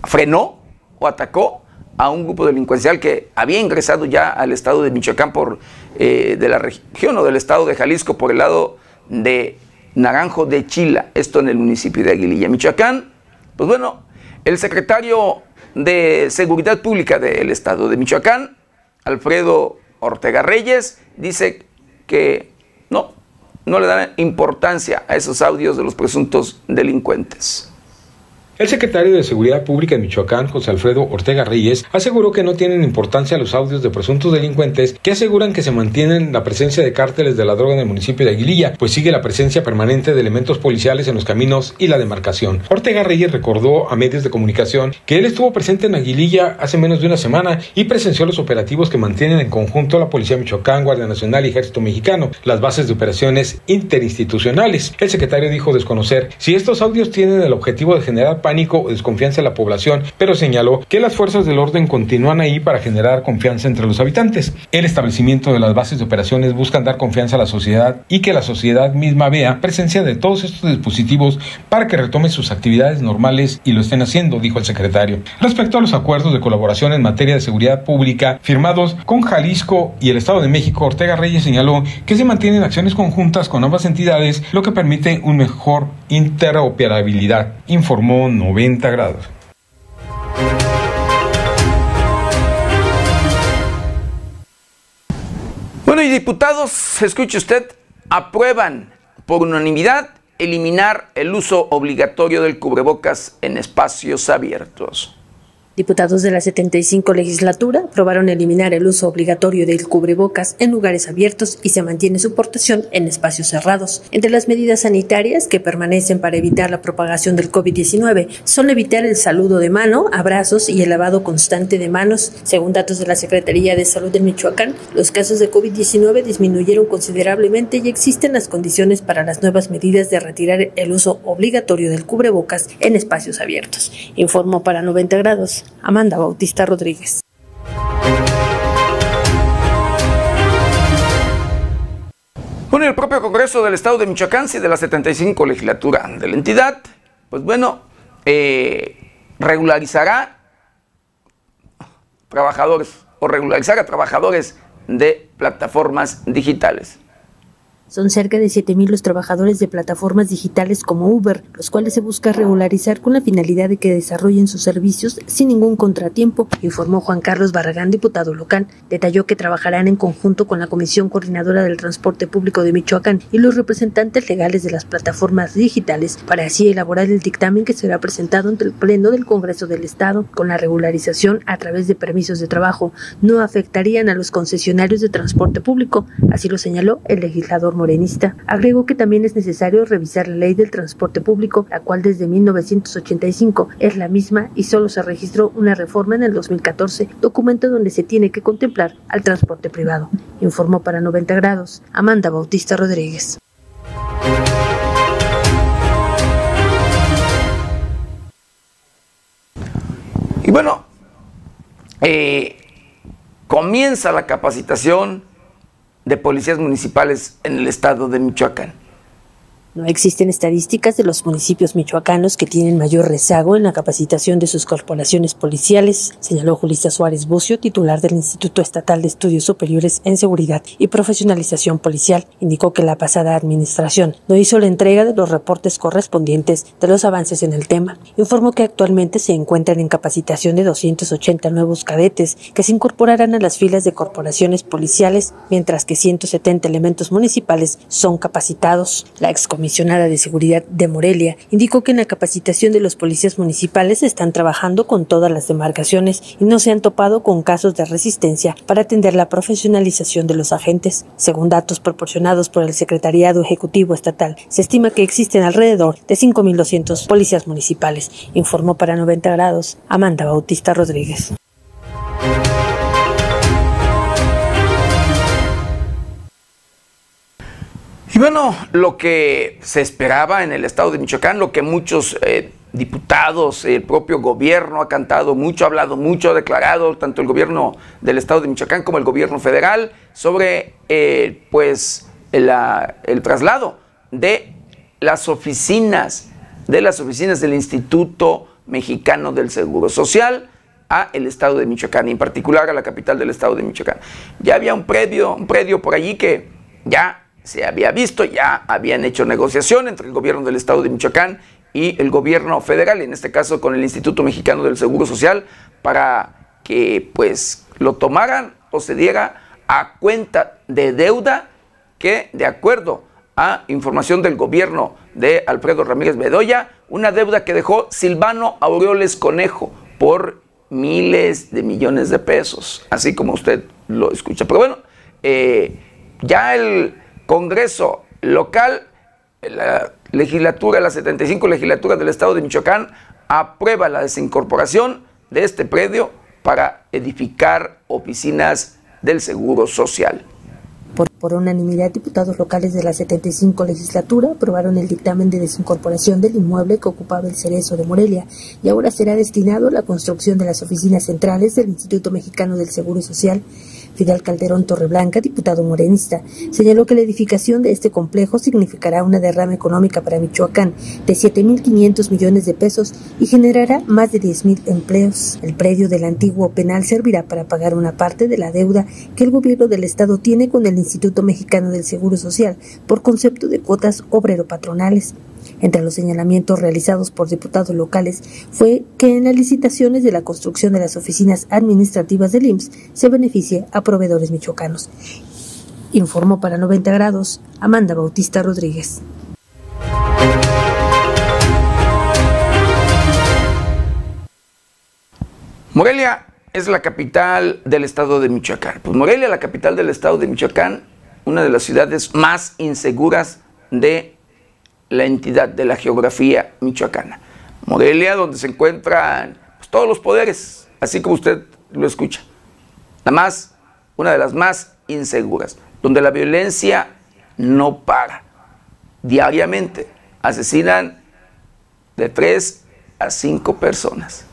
frenó o atacó a un grupo delincuencial que había ingresado ya al estado de Michoacán por de la región o del estado de Jalisco por el lado de Naranjo de Chila, esto en el municipio de Aguililla, Michoacán. Pues bueno, el secretario de Seguridad Pública del Estado de Michoacán, Alfredo Ortega Reyes, dice que no, no le dan importancia a esos audios de los presuntos delincuentes. El secretario de Seguridad Pública en Michoacán, José Alfredo Ortega Reyes, aseguró que no tienen importancia los audios de presuntos delincuentes que aseguran que se mantienen la presencia de cárteles de la droga en el municipio de Aguililla, pues sigue la presencia permanente de elementos policiales en los caminos y la demarcación. Ortega Reyes recordó a medios de comunicación que él estuvo presente en Aguililla hace menos de una semana y presenció los operativos que mantienen en conjunto la Policía Michoacán, Guardia Nacional y Ejército Mexicano, las bases de operaciones interinstitucionales. El secretario dijo desconocer si estos audios tienen el objetivo de generar pánico o desconfianza en la población, pero señaló que las fuerzas del orden continúan ahí para generar confianza entre los habitantes. El establecimiento de las bases de operaciones buscan dar confianza a la sociedad y que la sociedad misma vea presencia de todos estos dispositivos para que retomen sus actividades normales y lo estén haciendo, dijo el secretario. Respecto a los acuerdos de colaboración en materia de seguridad pública firmados con Jalisco y el Estado de México, Ortega Reyes señaló que se mantienen acciones conjuntas con ambas entidades, lo que permite un mejor interoperabilidad, informó 90 grados. Bueno, y diputados, escuche usted, aprueban por unanimidad eliminar el uso obligatorio del cubrebocas en espacios abiertos. Diputados de la 75 legislatura aprobaron eliminar el uso obligatorio del cubrebocas en lugares abiertos y se mantiene su portación en espacios cerrados. Entre las medidas sanitarias que permanecen para evitar la propagación del COVID-19 son evitar el saludo de mano, abrazos y el lavado constante de manos. Según datos de la Secretaría de Salud de Michoacán, los casos de COVID-19 disminuyeron considerablemente y existen las condiciones para las nuevas medidas de retirar el uso obligatorio del cubrebocas en espacios abiertos. Informó para 90 grados Amanda Bautista Rodríguez. Bueno, el propio Congreso del Estado de Michoacán, y de la 75 legislatura de la entidad, pues bueno, eh, regularizará trabajadores o regularizará trabajadores de plataformas digitales. Son cerca de 7.000 los trabajadores de plataformas digitales como Uber, los cuales se busca regularizar con la finalidad de que desarrollen sus servicios sin ningún contratiempo, informó Juan Carlos Barragán, diputado local. Detalló que trabajarán en conjunto con la Comisión Coordinadora del Transporte Público de Michoacán y los representantes legales de las plataformas digitales para así elaborar el dictamen que será presentado ante el Pleno del Congreso del Estado. Con la regularización a través de permisos de trabajo, no afectarían a los concesionarios de transporte público, así lo señaló el legislador morenista, agregó que también es necesario revisar la ley del transporte público, la cual desde 1985 es la misma y solo se registró una reforma en el 2014, documento donde se tiene que contemplar al transporte privado. Informó para 90 grados Amanda Bautista Rodríguez. Y bueno, eh, comienza la capacitación de policías municipales en el estado de Michoacán. No existen estadísticas de los municipios michoacanos que tienen mayor rezago en la capacitación de sus corporaciones policiales, señaló Julissa Suárez Bucio, titular del Instituto Estatal de Estudios Superiores en Seguridad y Profesionalización Policial. Indicó que la pasada administración no hizo la entrega de los reportes correspondientes de los avances en el tema. Informó que actualmente se encuentran en capacitación de 280 nuevos cadetes que se incorporarán a las filas de corporaciones policiales, mientras que 170 elementos municipales son capacitados. La comisionada de Seguridad de Morelia, indicó que en la capacitación de los policías municipales están trabajando con todas las demarcaciones y no se han topado con casos de resistencia para atender la profesionalización de los agentes. Según datos proporcionados por el Secretariado Ejecutivo Estatal, se estima que existen alrededor de 5.200 policías municipales, informó para 90 grados Amanda Bautista Rodríguez. Y bueno, lo que se esperaba en el estado de Michoacán, lo que muchos eh, diputados, el propio gobierno ha cantado mucho, ha hablado mucho, ha declarado, tanto el gobierno del estado de Michoacán como el gobierno federal, sobre eh, pues el, traslado de las oficinas, de las oficinas del Instituto Mexicano del Seguro Social a el estado de Michoacán, y en particular a la capital del estado de Michoacán. Ya había un predio, un predio por allí que ya se había visto, ya habían hecho negociación entre el gobierno del estado de Michoacán y el gobierno federal, en este caso con el Instituto Mexicano del Seguro Social, para que pues lo tomaran o se diera a cuenta de deuda que de acuerdo a información del gobierno de Alfredo Ramírez Bedoya, una deuda que dejó Silvano Aureoles Conejo por miles de millones de pesos, así como usted lo escucha. Pero bueno, eh, ya el Congreso local, la legislatura, la 75 legislatura del Estado de Michoacán, aprueba la desincorporación de este predio para edificar oficinas del Seguro Social. Por, unanimidad, diputados locales de la 75 legislatura aprobaron el dictamen de desincorporación del inmueble que ocupaba el Cerezo de Morelia y ahora será destinado a la construcción de las oficinas centrales del Instituto Mexicano del Seguro Social Fidel Calderón Torreblanca, diputado morenista, señaló que la edificación de este complejo significará una derrama económica para Michoacán de 7.500 millones de pesos y generará más de 10.000 empleos. El predio del antiguo penal servirá para pagar una parte de la deuda que el gobierno del Estado tiene con el Instituto Mexicano del Seguro Social por concepto de cuotas obrero-patronales. Entre los señalamientos realizados por diputados locales fue que en las licitaciones de la construcción de las oficinas administrativas del IMSS se beneficie a proveedores michoacanos. Informó para 90 grados Amanda Bautista Rodríguez. Morelia es la capital del estado de Michoacán. Pues Morelia, la capital del estado de Michoacán, una de las ciudades más inseguras de la entidad, de la geografía michoacana. Morelia, donde se encuentran pues, todos los poderes, así como usted lo escucha. La más, una de las más inseguras, donde la violencia no para. Diariamente asesinan de tres a cinco personas.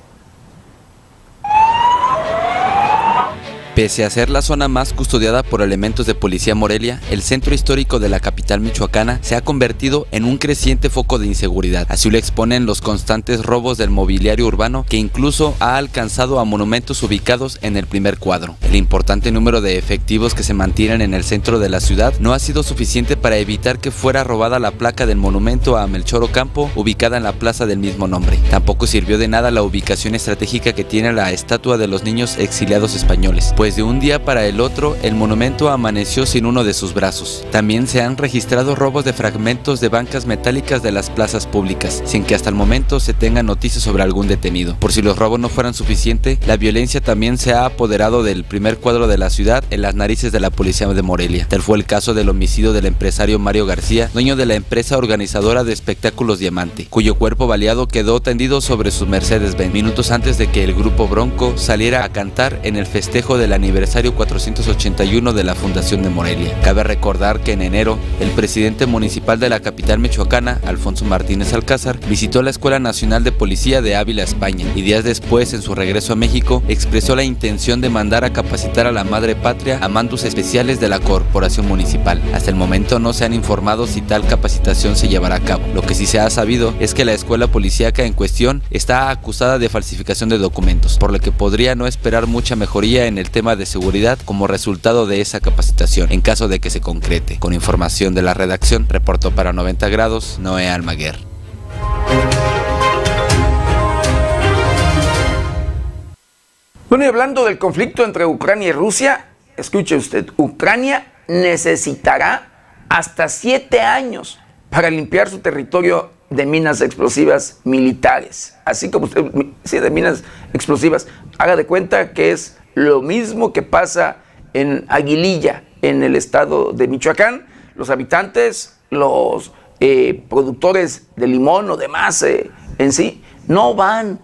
Pese a ser la zona más custodiada por elementos de policía Morelia, el centro histórico de la capital michoacana se ha convertido en un creciente foco de inseguridad. Así lo exponen los constantes robos del mobiliario urbano que incluso ha alcanzado a monumentos ubicados en el primer cuadro. El importante número de efectivos que se mantienen en el centro de la ciudad no ha sido suficiente para evitar que fuera robada la placa del monumento a Melchor Ocampo ubicada en la plaza del mismo nombre. Tampoco sirvió de nada la ubicación estratégica que tiene la estatua de los niños exiliados españoles pues de un día para el otro el monumento amaneció sin uno de sus brazos. También se han registrado robos de fragmentos de bancas metálicas de las plazas públicas, sin que hasta el momento se tenga noticias sobre algún detenido. Por si los robos no fueran suficientes, la violencia también se ha apoderado del primer cuadro de la ciudad en las narices de la policía de Morelia. Tal fue el caso del homicidio del empresario Mario García, dueño de la empresa organizadora de espectáculos Diamante, cuyo cuerpo baleado quedó tendido sobre su Mercedes-Benz minutos antes de que el grupo Bronco saliera a cantar en el festejo de la aniversario 481 de la Fundación de Morelia. Cabe recordar que en enero, el presidente municipal de la capital michoacana, Alfonso Martínez Alcázar, visitó la Escuela Nacional de Policía de Ávila, España, y días después, en su regreso a México, expresó la intención de mandar a capacitar a la madre patria a mandos especiales de la corporación municipal. Hasta el momento no se han informado si tal capacitación se llevará a cabo. Lo que sí se ha sabido es que la escuela policíaca en cuestión está acusada de falsificación de documentos, por lo que podría no esperar mucha mejoría en el tema de seguridad como resultado de esa capacitación, en caso de que se concrete. Con información de la redacción, reportó para 90 grados Noé Almaguer. Bueno, y hablando del conflicto entre Ucrania y Rusia, escuche usted, Ucrania necesitará hasta siete años para limpiar su territorio de minas explosivas militares. Así como usted, sí, de minas explosivas. Haga de cuenta que es lo mismo que pasa en Aguililla, en el estado de Michoacán. Los habitantes, los eh, productores de limón o demás eh, en sí, no van,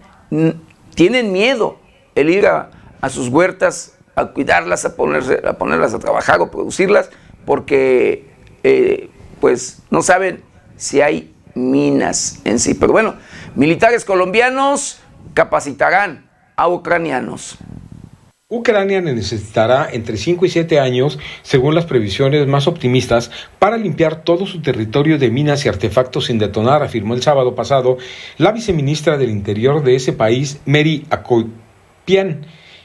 tienen miedo el ir a, sus huertas a cuidarlas, a, ponerse, a ponerlas a trabajar o producirlas, porque eh, pues no saben si hay minas en sí. Pero bueno, militares colombianos capacitarán a ucranianos. Ucrania necesitará entre 5 y 7 años, según las previsiones más optimistas, para limpiar todo su territorio de minas y artefactos sin detonar, afirmó el sábado pasado la viceministra del Interior de ese país, Mary Akopian.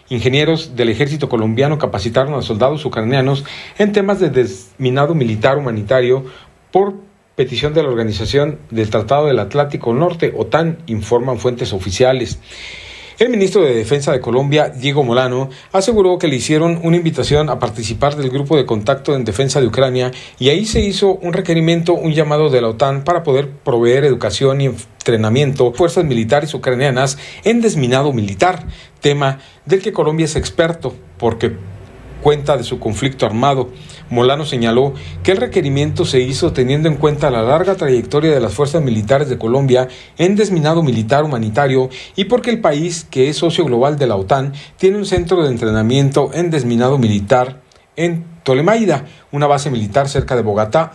Ingenieros del ejército colombiano capacitaron a soldados ucranianos en temas de desminado militar humanitario por petición de la Organización del Tratado del Atlántico Norte, OTAN, informan fuentes oficiales. El ministro de Defensa de Colombia, Diego Molano, aseguró que le hicieron una invitación a participar del grupo de contacto en defensa de Ucrania y ahí se hizo un requerimiento, un llamado de la OTAN para poder proveer educación y entrenamiento fuerzas militares ucranianas en desminado militar, tema del que Colombia es experto porque cuenta de su conflicto armado. Molano señaló que el requerimiento se hizo teniendo en cuenta la larga trayectoria de las fuerzas militares de Colombia en desminado militar humanitario y porque el país, que es socio global de la OTAN, tiene un centro de entrenamiento en desminado militar en Tolemaida, una base militar cerca de Bogotá,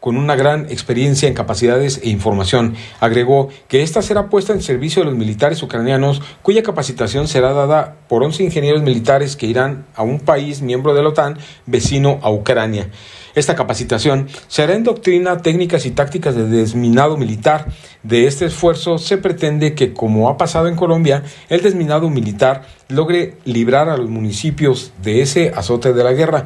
con una gran experiencia en capacidades e información. Agregó que esta será puesta en servicio de los militares ucranianos, cuya capacitación será dada por 11 ingenieros militares que irán a un país miembro de la OTAN vecino a Ucrania. Esta capacitación será en doctrina, técnicas y tácticas de desminado militar. De este esfuerzo se pretende que, como ha pasado en Colombia, el desminado militar logre librar a los municipios de ese azote de la guerra,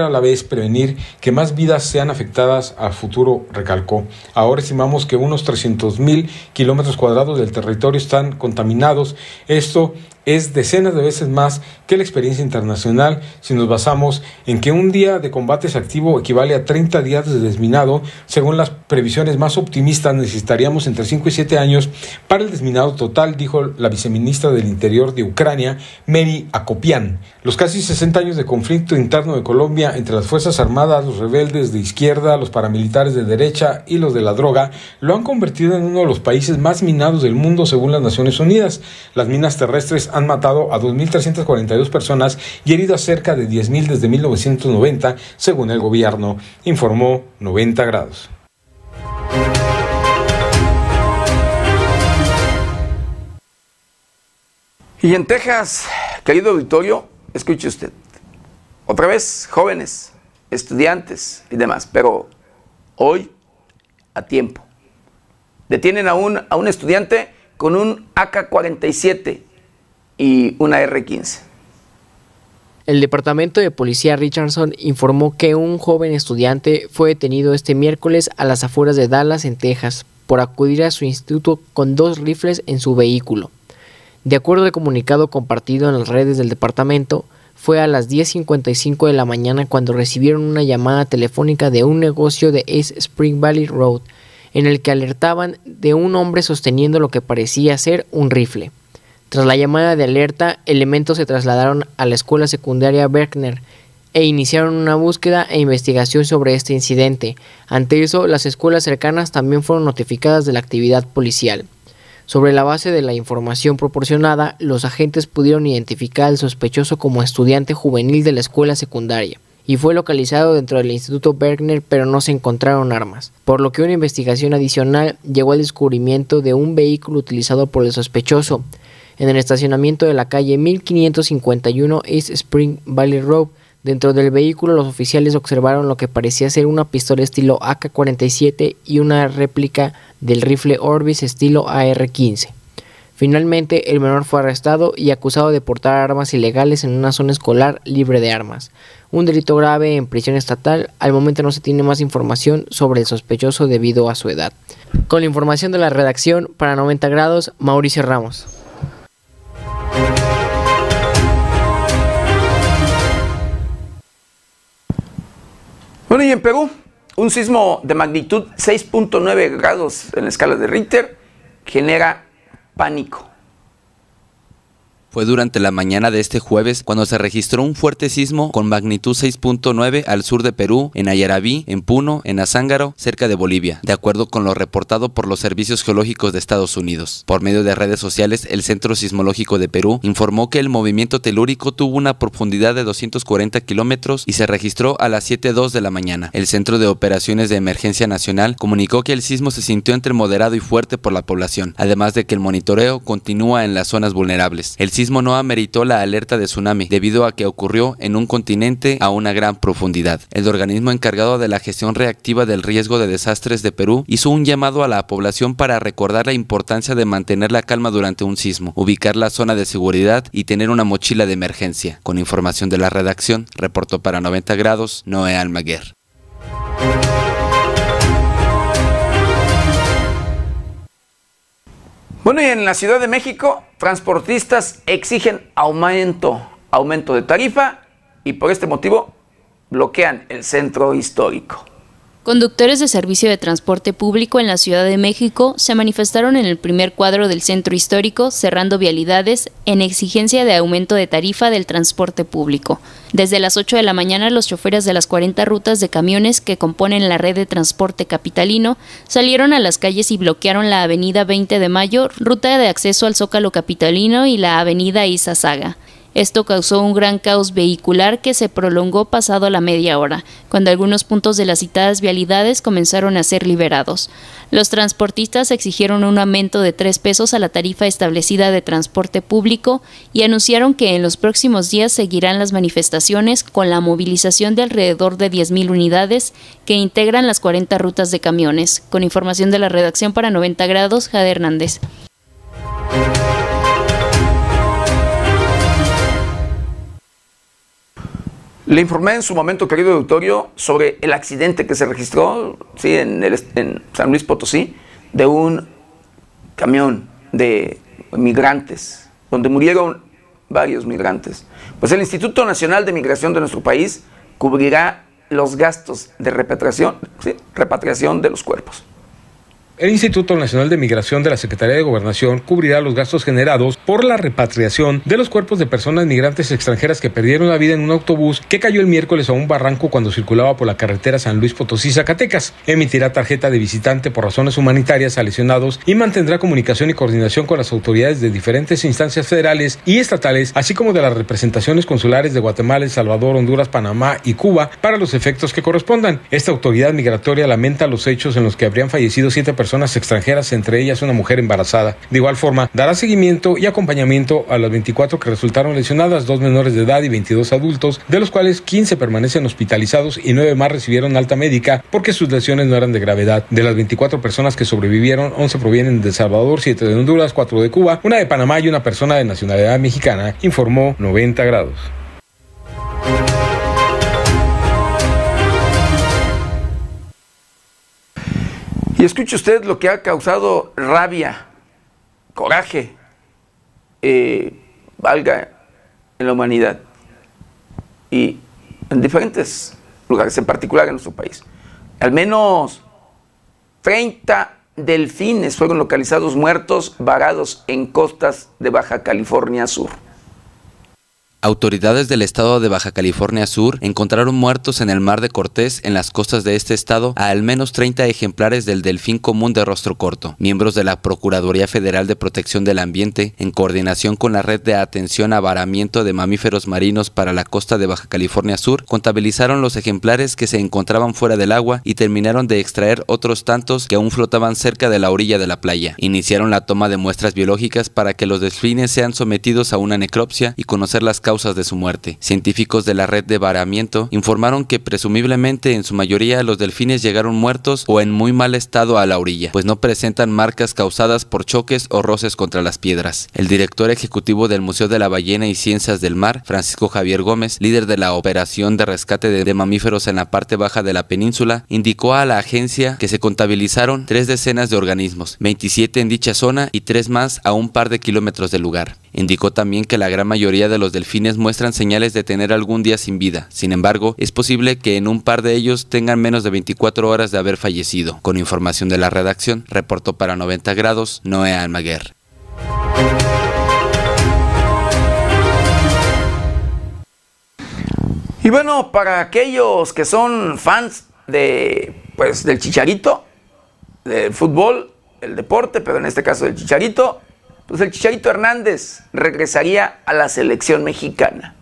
a la vez prevenir que más vidas sean afectadas a futuro, recalcó. Ahora estimamos que unos 300 mil kilómetros cuadrados del territorio están contaminados. Esto es decenas de veces más que la experiencia internacional si nos basamos en que un día de combates activo equivale a 30 días de desminado. Según las previsiones más optimistas, necesitaríamos entre 5 y 7 años para el desminado total, dijo la viceministra del Interior de Ucrania, Mary Akopian. Los casi 60 años de conflicto interno de Colombia entre las Fuerzas Armadas, los rebeldes de izquierda, los paramilitares de derecha y los de la droga lo han convertido en uno de los países más minados del mundo según las Naciones Unidas. Las minas terrestres han matado a 2.342 personas y herido a cerca de 10.000 desde 1990, según el gobierno, informó 90 grados. Y en Texas, querido auditorio, escuche usted, otra vez jóvenes, estudiantes y demás, pero hoy a tiempo. Detienen a un, a un estudiante con un AK-47 y una R-15. El Departamento de Policía Richardson informó que un joven estudiante fue detenido este miércoles a las afueras de Dallas, en Texas, por acudir a su instituto con dos rifles en su vehículo. De acuerdo al comunicado compartido en las redes del departamento, fue a las 10.55 de la mañana cuando recibieron una llamada telefónica de un negocio de East Spring Valley Road, en el que alertaban de un hombre sosteniendo lo que parecía ser un rifle. Tras la llamada de alerta, elementos se trasladaron a la escuela secundaria Berkner e iniciaron una búsqueda e investigación sobre este incidente. Ante eso, las escuelas cercanas también fueron notificadas de la actividad policial. Sobre la base de la información proporcionada, los agentes pudieron identificar al sospechoso como estudiante juvenil de la escuela secundaria y fue localizado dentro del Instituto Bergner pero no se encontraron armas, por lo que una investigación adicional llegó al descubrimiento de un vehículo utilizado por el sospechoso en el estacionamiento de la calle 1551 East Spring Valley Road. Dentro del vehículo los oficiales observaron lo que parecía ser una pistola estilo AK-47 y una réplica del rifle Orbis estilo AR-15. Finalmente, el menor fue arrestado y acusado de portar armas ilegales en una zona escolar libre de armas. Un delito grave en prisión estatal. Al momento no se tiene más información sobre el sospechoso debido a su edad. Con la información de la redacción para 90 grados, Mauricio Ramos. Bueno, y en Perú, un sismo de magnitud 6.9 grados en la escala de Richter genera pánico. Fue durante la mañana de este jueves cuando se registró un fuerte sismo con magnitud 6.9 al sur de Perú, en Ayarabí, en Puno, en Azángaro, cerca de Bolivia, de acuerdo con lo reportado por los servicios geológicos de Estados Unidos. Por medio de redes sociales, el Centro Sismológico de Perú informó que el movimiento telúrico tuvo una profundidad de 240 kilómetros y se registró a las 7.02 de la mañana. El Centro de Operaciones de Emergencia Nacional comunicó que el sismo se sintió entre moderado y fuerte por la población, además de que el monitoreo continúa en las zonas vulnerables. El sismo no ameritó la alerta de tsunami debido a que ocurrió en un continente a una gran profundidad. El organismo encargado de la gestión reactiva del riesgo de desastres de Perú hizo un llamado a la población para recordar la importancia de mantener la calma durante un sismo, ubicar la zona de seguridad y tener una mochila de emergencia. Con información de la redacción, reportó para 90 grados Noé Almaguer. Bueno, y en la Ciudad de México, transportistas exigen aumento, aumento de tarifa y por este motivo bloquean el centro histórico. Conductores de servicio de transporte público en la Ciudad de México se manifestaron en el primer cuadro del centro histórico cerrando vialidades en exigencia de aumento de tarifa del transporte público. Desde las 8 de la mañana los choferes de las 40 rutas de camiones que componen la red de transporte capitalino salieron a las calles y bloquearon la avenida 20 de Mayo, ruta de acceso al Zócalo capitalino y la avenida Izazaga. Esto causó un gran caos vehicular que se prolongó pasado la media hora, cuando algunos puntos de las citadas vialidades comenzaron a ser liberados. Los transportistas exigieron un aumento de tres pesos a la tarifa establecida de transporte público y anunciaron que en los próximos días seguirán las manifestaciones con la movilización de alrededor de 10.000 unidades que integran las 40 rutas de camiones. Con información de la redacción para 90 grados, Jade Hernández. Le informé en su momento, querido auditorio, sobre el accidente que se registró ¿sí? en, en San Luis Potosí de un camión de migrantes, donde murieron varios migrantes. Pues el Instituto Nacional de Migración de nuestro país cubrirá los gastos de repatriación de los cuerpos. El Instituto Nacional de Migración de la Secretaría de Gobernación cubrirá los gastos generados por la repatriación de los cuerpos de personas migrantes extranjeras que perdieron la vida en un autobús que cayó el miércoles a un barranco cuando circulaba por la carretera San Luis Potosí Zacatecas. Emitirá tarjeta de visitante por razones humanitarias a lesionados y mantendrá comunicación y coordinación con las autoridades de diferentes instancias federales y estatales, así como de las representaciones consulares de Guatemala, El Salvador, Honduras, Panamá y Cuba para los efectos que correspondan. Esta autoridad migratoria lamenta los hechos en los que habrían fallecido siete personas personas extranjeras, entre ellas una mujer embarazada. De igual forma, dará seguimiento y acompañamiento a las 24 que resultaron lesionadas, dos menores de edad y 22 adultos, de los cuales 15 permanecen hospitalizados y 9 más recibieron alta médica porque sus lesiones no eran de gravedad. De las 24 personas que sobrevivieron, 11 provienen de El Salvador, 7 de Honduras, 4 de Cuba, una de Panamá y una persona de nacionalidad mexicana, informó 90 grados. Y escuche usted lo que ha causado rabia, coraje, eh, valga en la humanidad y en diferentes lugares, en particular en nuestro país. Al menos 30 delfines fueron localizados muertos, varados en costas de Baja California Sur. Autoridades del estado de Baja California Sur encontraron muertos en el mar de Cortés, en las costas de este estado, a al menos 30 ejemplares del delfín común de rostro corto. Miembros de la Procuraduría Federal de Protección del Ambiente, en coordinación con la Red de Atención a Varamiento de Mamíferos Marinos para la costa de Baja California Sur, contabilizaron los ejemplares que se encontraban fuera del agua y terminaron de extraer otros tantos que aún flotaban cerca de la orilla de la playa. Iniciaron la toma de muestras biológicas para que los delfines sean sometidos a una necropsia y conocer las causas causas de su muerte. Científicos de la red de varamiento informaron que presumiblemente en su mayoría los delfines llegaron muertos o en muy mal estado a la orilla, pues no presentan marcas causadas por choques o roces contra las piedras. El director ejecutivo del Museo de la Ballena y Ciencias del Mar, Francisco Javier Gómez, líder de la operación de rescate de, mamíferos en la parte baja de la península, indicó a la agencia que se contabilizaron tres decenas de organismos, 27 en dicha zona y tres más a un par de kilómetros del lugar. Indicó también que la gran mayoría de los delfines muestran señales de tener algún día sin vida. Sin embargo, es posible que en un par de ellos tengan menos de 24 horas de haber fallecido. Con información de la redacción, reportó para 90 grados Noé Almaguer. Y bueno, para aquellos que son fans de pues del Chicharito, del fútbol, el deporte, pero en este caso del Chicharito, pues el Chicharito Hernández regresaría a la selección mexicana.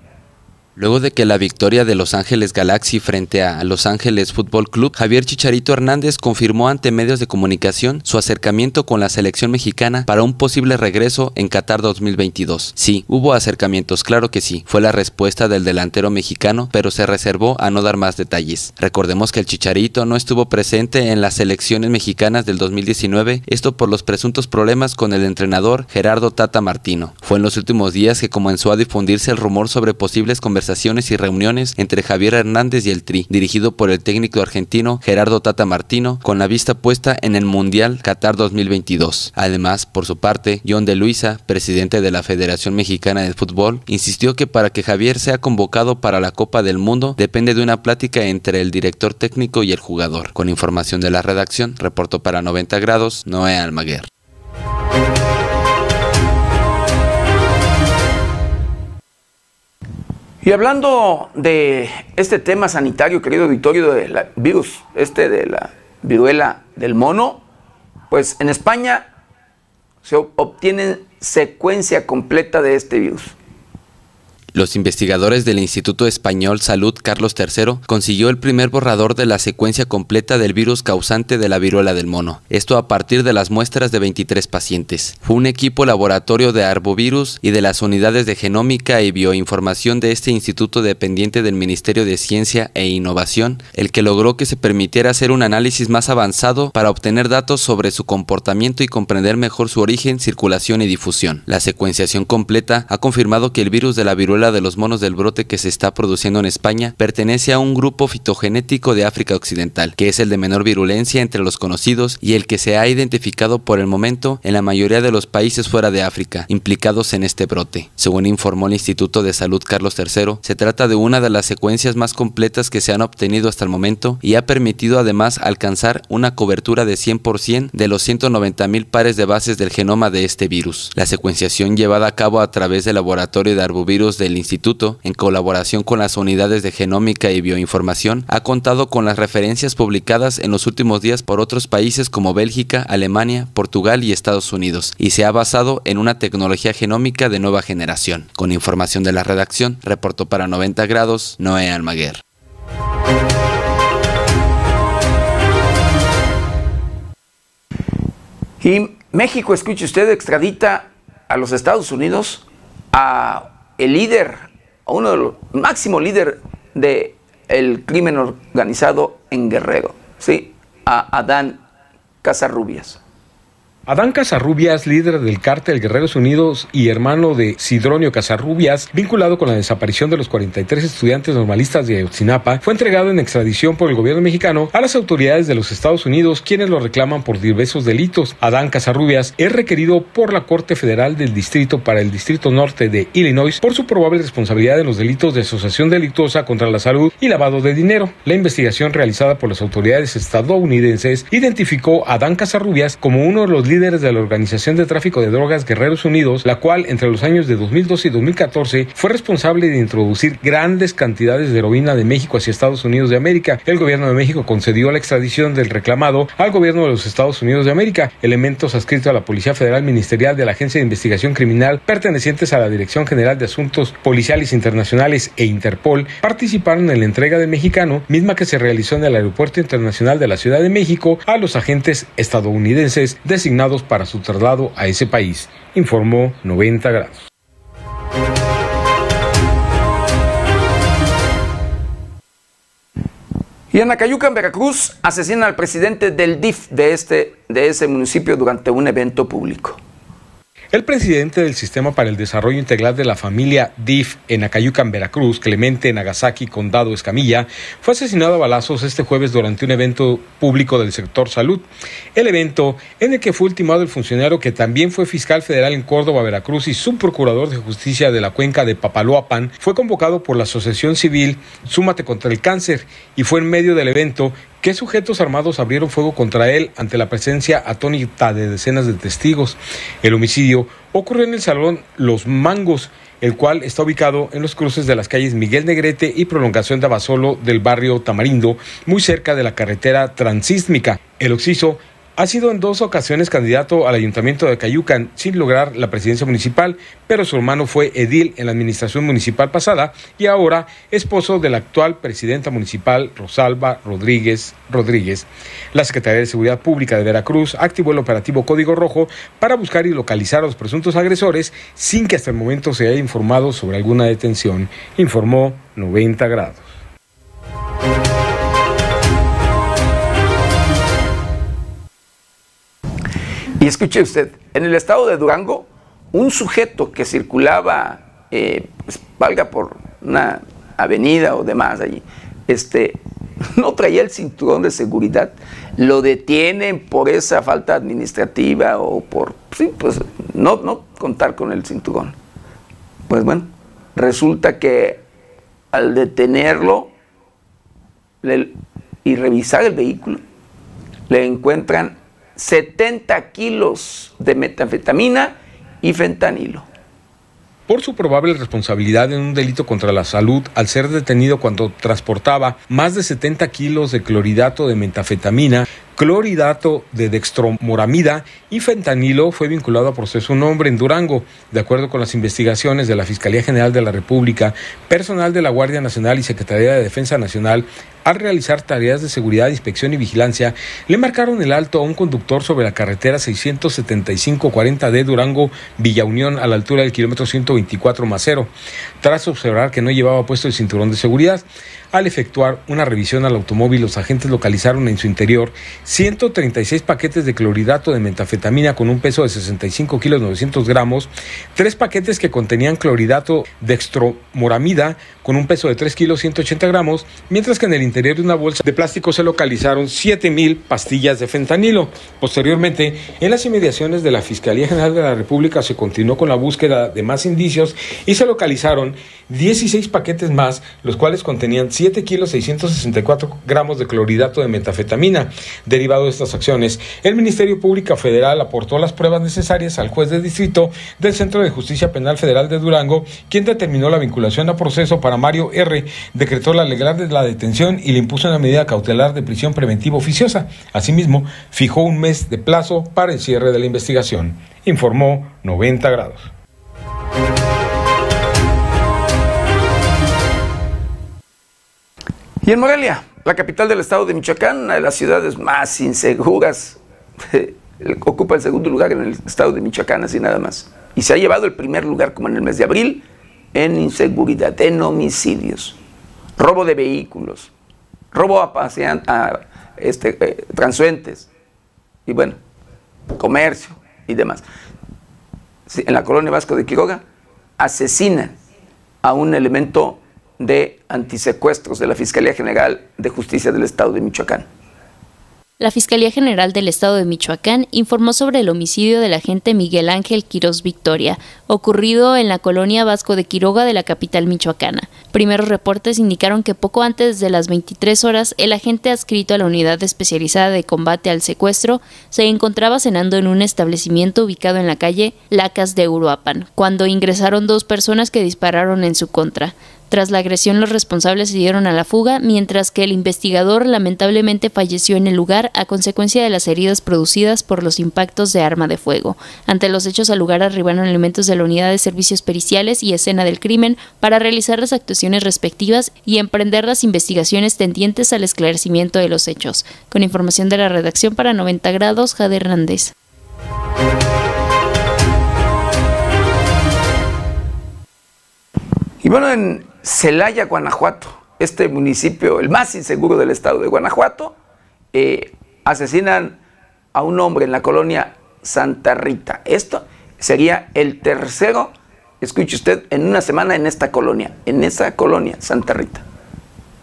Luego de que la victoria de Los Ángeles Galaxy frente a Los Ángeles Fútbol Club, Javier Chicharito Hernández confirmó ante medios de comunicación su acercamiento con la selección mexicana para un posible regreso en Qatar 2022. Sí, hubo acercamientos, claro que sí, fue la respuesta del delantero mexicano, pero se reservó a no dar más detalles. Recordemos que el Chicharito no estuvo presente en las selecciones mexicanas del 2019, esto por los presuntos problemas con el entrenador Gerardo Tata Martino. Fue en los últimos días que comenzó a difundirse el rumor sobre posibles conversaciones y reuniones entre Javier Hernández y el Tri, dirigido por el técnico argentino Gerardo Tata Martino, con la vista puesta en el Mundial Qatar 2022. Además, por su parte, John de Luisa, presidente de la Federación Mexicana de Fútbol, insistió que para que Javier sea convocado para la Copa del Mundo depende de una plática entre el director técnico y el jugador. Con información de la redacción, reportó para 90 grados Noé Almaguer. Y hablando de este tema sanitario, querido auditorio, del virus, este de la viruela del mono, pues en España se obtiene secuencia completa de este virus. Los investigadores del Instituto Español Salud Carlos III consiguió el primer borrador de la secuencia completa del virus causante de la viruela del mono, esto a partir de las muestras de 23 pacientes. Fue un equipo laboratorio de arbovirus y de las unidades de genómica y bioinformación de este instituto dependiente del Ministerio de Ciencia e Innovación el que logró que se permitiera hacer un análisis más avanzado para obtener datos sobre su comportamiento y comprender mejor su origen, circulación y difusión. La secuenciación completa ha confirmado que el virus de la viruela viruela de los monos del brote que se está produciendo en España pertenece a un grupo fitogenético de África Occidental, que es el de menor virulencia entre los conocidos y el que se ha identificado por el momento en la mayoría de los países fuera de África implicados en este brote. Según informó el Instituto de Salud Carlos III, se trata de una de las secuencias más completas que se han obtenido hasta el momento y ha permitido además alcanzar una cobertura de 100% de los 190 mil pares de bases del genoma de este virus. La secuenciación llevada a cabo a través del laboratorio de arbovirus del instituto, en colaboración con las unidades de genómica y bioinformación, ha contado con las referencias publicadas en los últimos días por otros países como Bélgica, Alemania, Portugal y Estados Unidos, y se ha basado en una tecnología genómica de nueva generación. Con información de la redacción, reportó para 90 grados Noé Almaguer. Y México, escuche usted, extradita a los Estados Unidos a el líder, uno de los máximo líder del el crimen organizado en Guerrero, ¿sí? a Adán Casarrubias. Adán Casarrubias, líder del cártel Guerreros Unidos y hermano de Sidronio Casarrubias, vinculado con la desaparición de los 43 estudiantes normalistas de Ayotzinapa, fue entregado en extradición por el gobierno mexicano a las autoridades de los Estados Unidos, quienes lo reclaman por diversos delitos. Adán Casarrubias es requerido por la Corte Federal del Distrito para el Distrito Norte de Illinois por su probable responsabilidad en los delitos de asociación delictuosa contra la salud y lavado de dinero. La investigación realizada por las autoridades estadounidenses identificó a Adán Casarrubias como uno de los líderes de la Organización de Tráfico de Drogas Guerreros Unidos, la cual entre los años de 2012 y 2014 fue responsable de introducir grandes cantidades de heroína de México hacia Estados Unidos de América. El gobierno de México concedió la extradición del reclamado al gobierno de los Estados Unidos de América. Elementos adscritos a la Policía Federal Ministerial de la Agencia de Investigación Criminal pertenecientes a la Dirección General de Asuntos Policiales Internacionales e Interpol participaron en la entrega del mexicano, misma que se realizó en el Aeropuerto Internacional de la Ciudad de México a los agentes estadounidenses designados para su traslado a ese país, informó 90 grados. Y en Acayuca, en Veracruz, asesinan al presidente del DIF de, este, de ese municipio durante un evento público. El presidente del Sistema para el Desarrollo Integral de la Familia DIF en Acayucan, Veracruz, Clemente Nagasaki, Condado Escamilla, fue asesinado a balazos este jueves durante un evento público del sector salud. El evento, en el que fue ultimado el funcionario que también fue fiscal federal en Córdoba, Veracruz y subprocurador de justicia de la cuenca de Papaloapan, fue convocado por la Asociación Civil Súmate contra el Cáncer y fue en medio del evento ¿Qué sujetos armados abrieron fuego contra él ante la presencia atónita de decenas de testigos? El homicidio ocurrió en el salón Los Mangos, el cual está ubicado en los cruces de las calles Miguel Negrete y Prolongación de Abasolo del barrio Tamarindo, muy cerca de la carretera transísmica. El occiso ha sido en dos ocasiones candidato al ayuntamiento de Cayucan sin lograr la presidencia municipal, pero su hermano fue edil en la administración municipal pasada y ahora esposo de la actual presidenta municipal Rosalba Rodríguez Rodríguez. La Secretaría de Seguridad Pública de Veracruz activó el operativo Código Rojo para buscar y localizar a los presuntos agresores sin que hasta el momento se haya informado sobre alguna detención, informó 90 grados. Y escuche usted, en el estado de Durango, un sujeto que circulaba, eh, pues, valga por una avenida o demás allí, este, no traía el cinturón de seguridad, lo detienen por esa falta administrativa o por, sí, pues no, no contar con el cinturón. Pues bueno, resulta que al detenerlo y revisar el vehículo, le encuentran 70 kilos de metanfetamina y fentanilo. Por su probable responsabilidad en un delito contra la salud al ser detenido cuando transportaba más de 70 kilos de cloridato de metafetamina, cloridato de dextromoramida y fentanilo fue vinculado a proceso un hombre en Durango. De acuerdo con las investigaciones de la Fiscalía General de la República, personal de la Guardia Nacional y Secretaría de Defensa Nacional, al realizar tareas de seguridad, inspección y vigilancia, le marcaron el alto a un conductor sobre la carretera 675-40 de Durango, Villa Unión, a la altura del kilómetro 124 más tras observar que no llevaba puesto el cinturón de seguridad. Al efectuar una revisión al automóvil, los agentes localizaron en su interior 136 paquetes de clorhidrato de metafetamina con un peso de 65 kilos 900 gramos, tres paquetes que contenían clorhidrato dextromoramida con un peso de 3 kilos 180 gramos, mientras que en el interior de una bolsa de plástico se localizaron 7.000 pastillas de fentanilo. Posteriormente, en las inmediaciones de la Fiscalía General de la República se continuó con la búsqueda de más indicios y se localizaron 16 paquetes más, los cuales contenían 7 kilos 664 gramos de clorhidrato de metafetamina. Derivado de estas acciones, el Ministerio Público Federal aportó las pruebas necesarias al juez de distrito del Centro de Justicia Penal Federal de Durango, quien determinó la vinculación a proceso para Mario R., decretó la legalidad de la detención y le impuso una medida cautelar de prisión preventiva oficiosa. Asimismo, fijó un mes de plazo para el cierre de la investigación, informó 90 grados. Y en Morelia, la capital del estado de Michoacán, una de las ciudades más inseguras, ocupa el segundo lugar en el estado de Michoacán, así nada más. Y se ha llevado el primer lugar, como en el mes de abril, en inseguridad, en homicidios, robo de vehículos, robo a, a este, eh, transuentes, y bueno, comercio y demás. en la colonia Vasco de Quiroga asesinan a un elemento de antisecuestros de la Fiscalía General de Justicia del Estado de Michoacán. La Fiscalía General del Estado de Michoacán informó sobre el homicidio del agente Miguel Ángel Quirós Victoria, ocurrido en la colonia Vasco de Quiroga de la capital michoacana. Primeros reportes indicaron que poco antes de las 23 horas, el agente adscrito a la Unidad Especializada de Combate al Secuestro se encontraba cenando en un establecimiento ubicado en la calle Lacas de Uruapan, cuando ingresaron dos personas que dispararon en su contra. Tras la agresión, los responsables se dieron a la fuga, mientras que el investigador lamentablemente falleció en el lugar a consecuencia de las heridas producidas por los impactos de arma de fuego. Ante los hechos al lugar arribaron elementos de la Unidad de Servicios Periciales y Escena del Crimen para realizar las actuaciones respectivas y emprender las investigaciones tendientes al esclarecimiento de los hechos. Con información de la redacción para 90 grados, Jade Hernández. Y bueno, en Celaya, Guanajuato, este municipio, el más inseguro del estado de Guanajuato, eh, asesinan a un hombre en la colonia Santa Rita. Esto sería el tercero, escuche usted, en una semana en esta colonia, en esa colonia Santa Rita.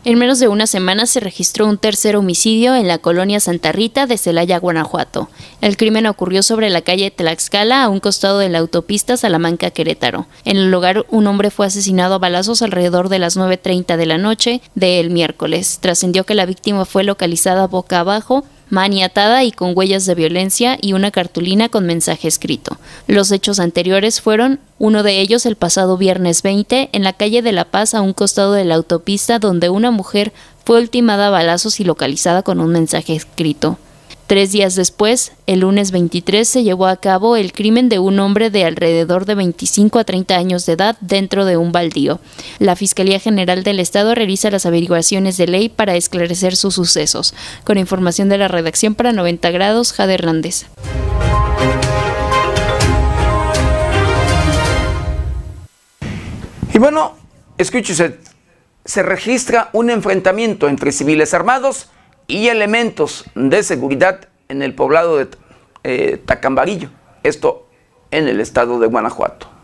En menos de una semana se registró un tercer homicidio en la colonia Santa Rita de Celaya, Guanajuato. El crimen ocurrió sobre la calle Tlaxcala, a un costado de la autopista Salamanca-Querétaro. En el lugar, un hombre fue asesinado a balazos alrededor de las 9.30 de la noche del miércoles. Trascendió que la víctima fue localizada boca abajo maniatada y con huellas de violencia y una cartulina con mensaje escrito. Los hechos anteriores fueron uno de ellos el pasado viernes 20 en la calle de La Paz a un costado de la autopista donde una mujer fue ultimada a balazos y localizada con un mensaje escrito. Tres días después, el lunes 23, se llevó a cabo el crimen de un hombre de alrededor de 25 a 30 años de edad dentro de un baldío. La Fiscalía General del Estado realiza las averiguaciones de ley para esclarecer sus sucesos. Con información de la redacción para 90 grados, Jade Hernández. Y bueno, escúchese, se registra un enfrentamiento entre civiles armados y elementos de seguridad en el poblado de eh, Tacambarillo, esto en el estado de Guanajuato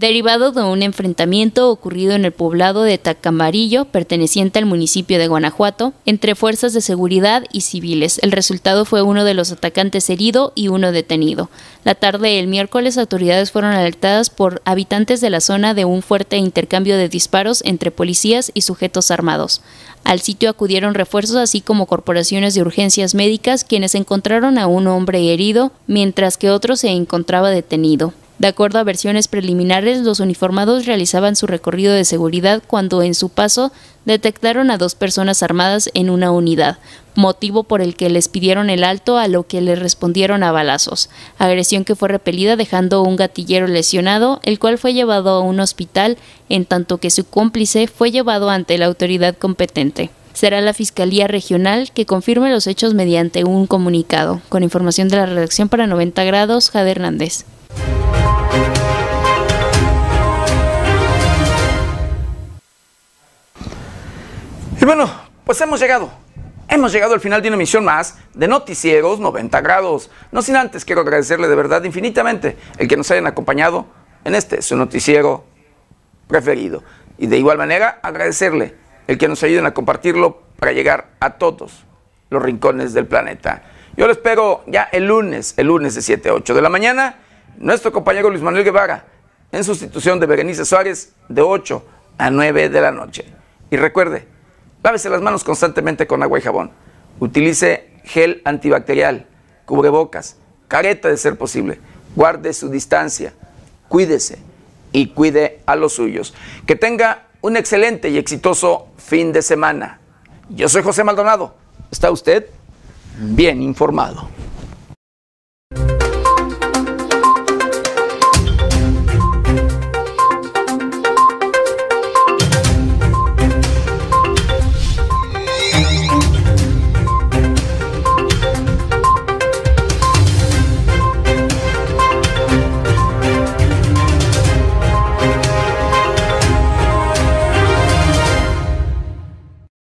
derivado de un enfrentamiento ocurrido en el poblado de Tacamarillo, perteneciente al municipio de Guanajuato, entre fuerzas de seguridad y civiles. El resultado fue uno de los atacantes herido y uno detenido. La tarde del miércoles, autoridades fueron alertadas por habitantes de la zona de un fuerte intercambio de disparos entre policías y sujetos armados. Al sitio acudieron refuerzos así como corporaciones de urgencias médicas quienes encontraron a un hombre herido mientras que otro se encontraba detenido. De acuerdo a versiones preliminares, los uniformados realizaban su recorrido de seguridad cuando en su paso detectaron a dos personas armadas en una unidad, motivo por el que les pidieron el alto a lo que le respondieron a balazos, agresión que fue repelida dejando un gatillero lesionado, el cual fue llevado a un hospital en tanto que su cómplice fue llevado ante la autoridad competente. Será la Fiscalía Regional que confirme los hechos mediante un comunicado. Con información de la redacción para 90 grados, Jade Hernández. Y bueno, pues hemos llegado Hemos llegado al final de una emisión más de Noticieros 90 grados. No sin antes quiero agradecerle de verdad infinitamente el que nos hayan acompañado en este su noticiero preferido. Y de igual manera agradecerle el que nos ayuden a compartirlo para llegar a todos los rincones del planeta. Yo lo espero ya el lunes, el lunes de 7 a 8 de la mañana. Nuestro compañero Luis Manuel Guevara, en sustitución de Berenice Suárez, de 8 a 9 de la noche. Y recuerde, Lávese las manos constantemente con agua y jabón. Utilice gel antibacterial, cubrebocas, careta de ser posible. Guarde su distancia, cuídese y cuide a los suyos. Que tenga un excelente y exitoso fin de semana. Yo soy José Maldonado. ¿Está usted bien informado?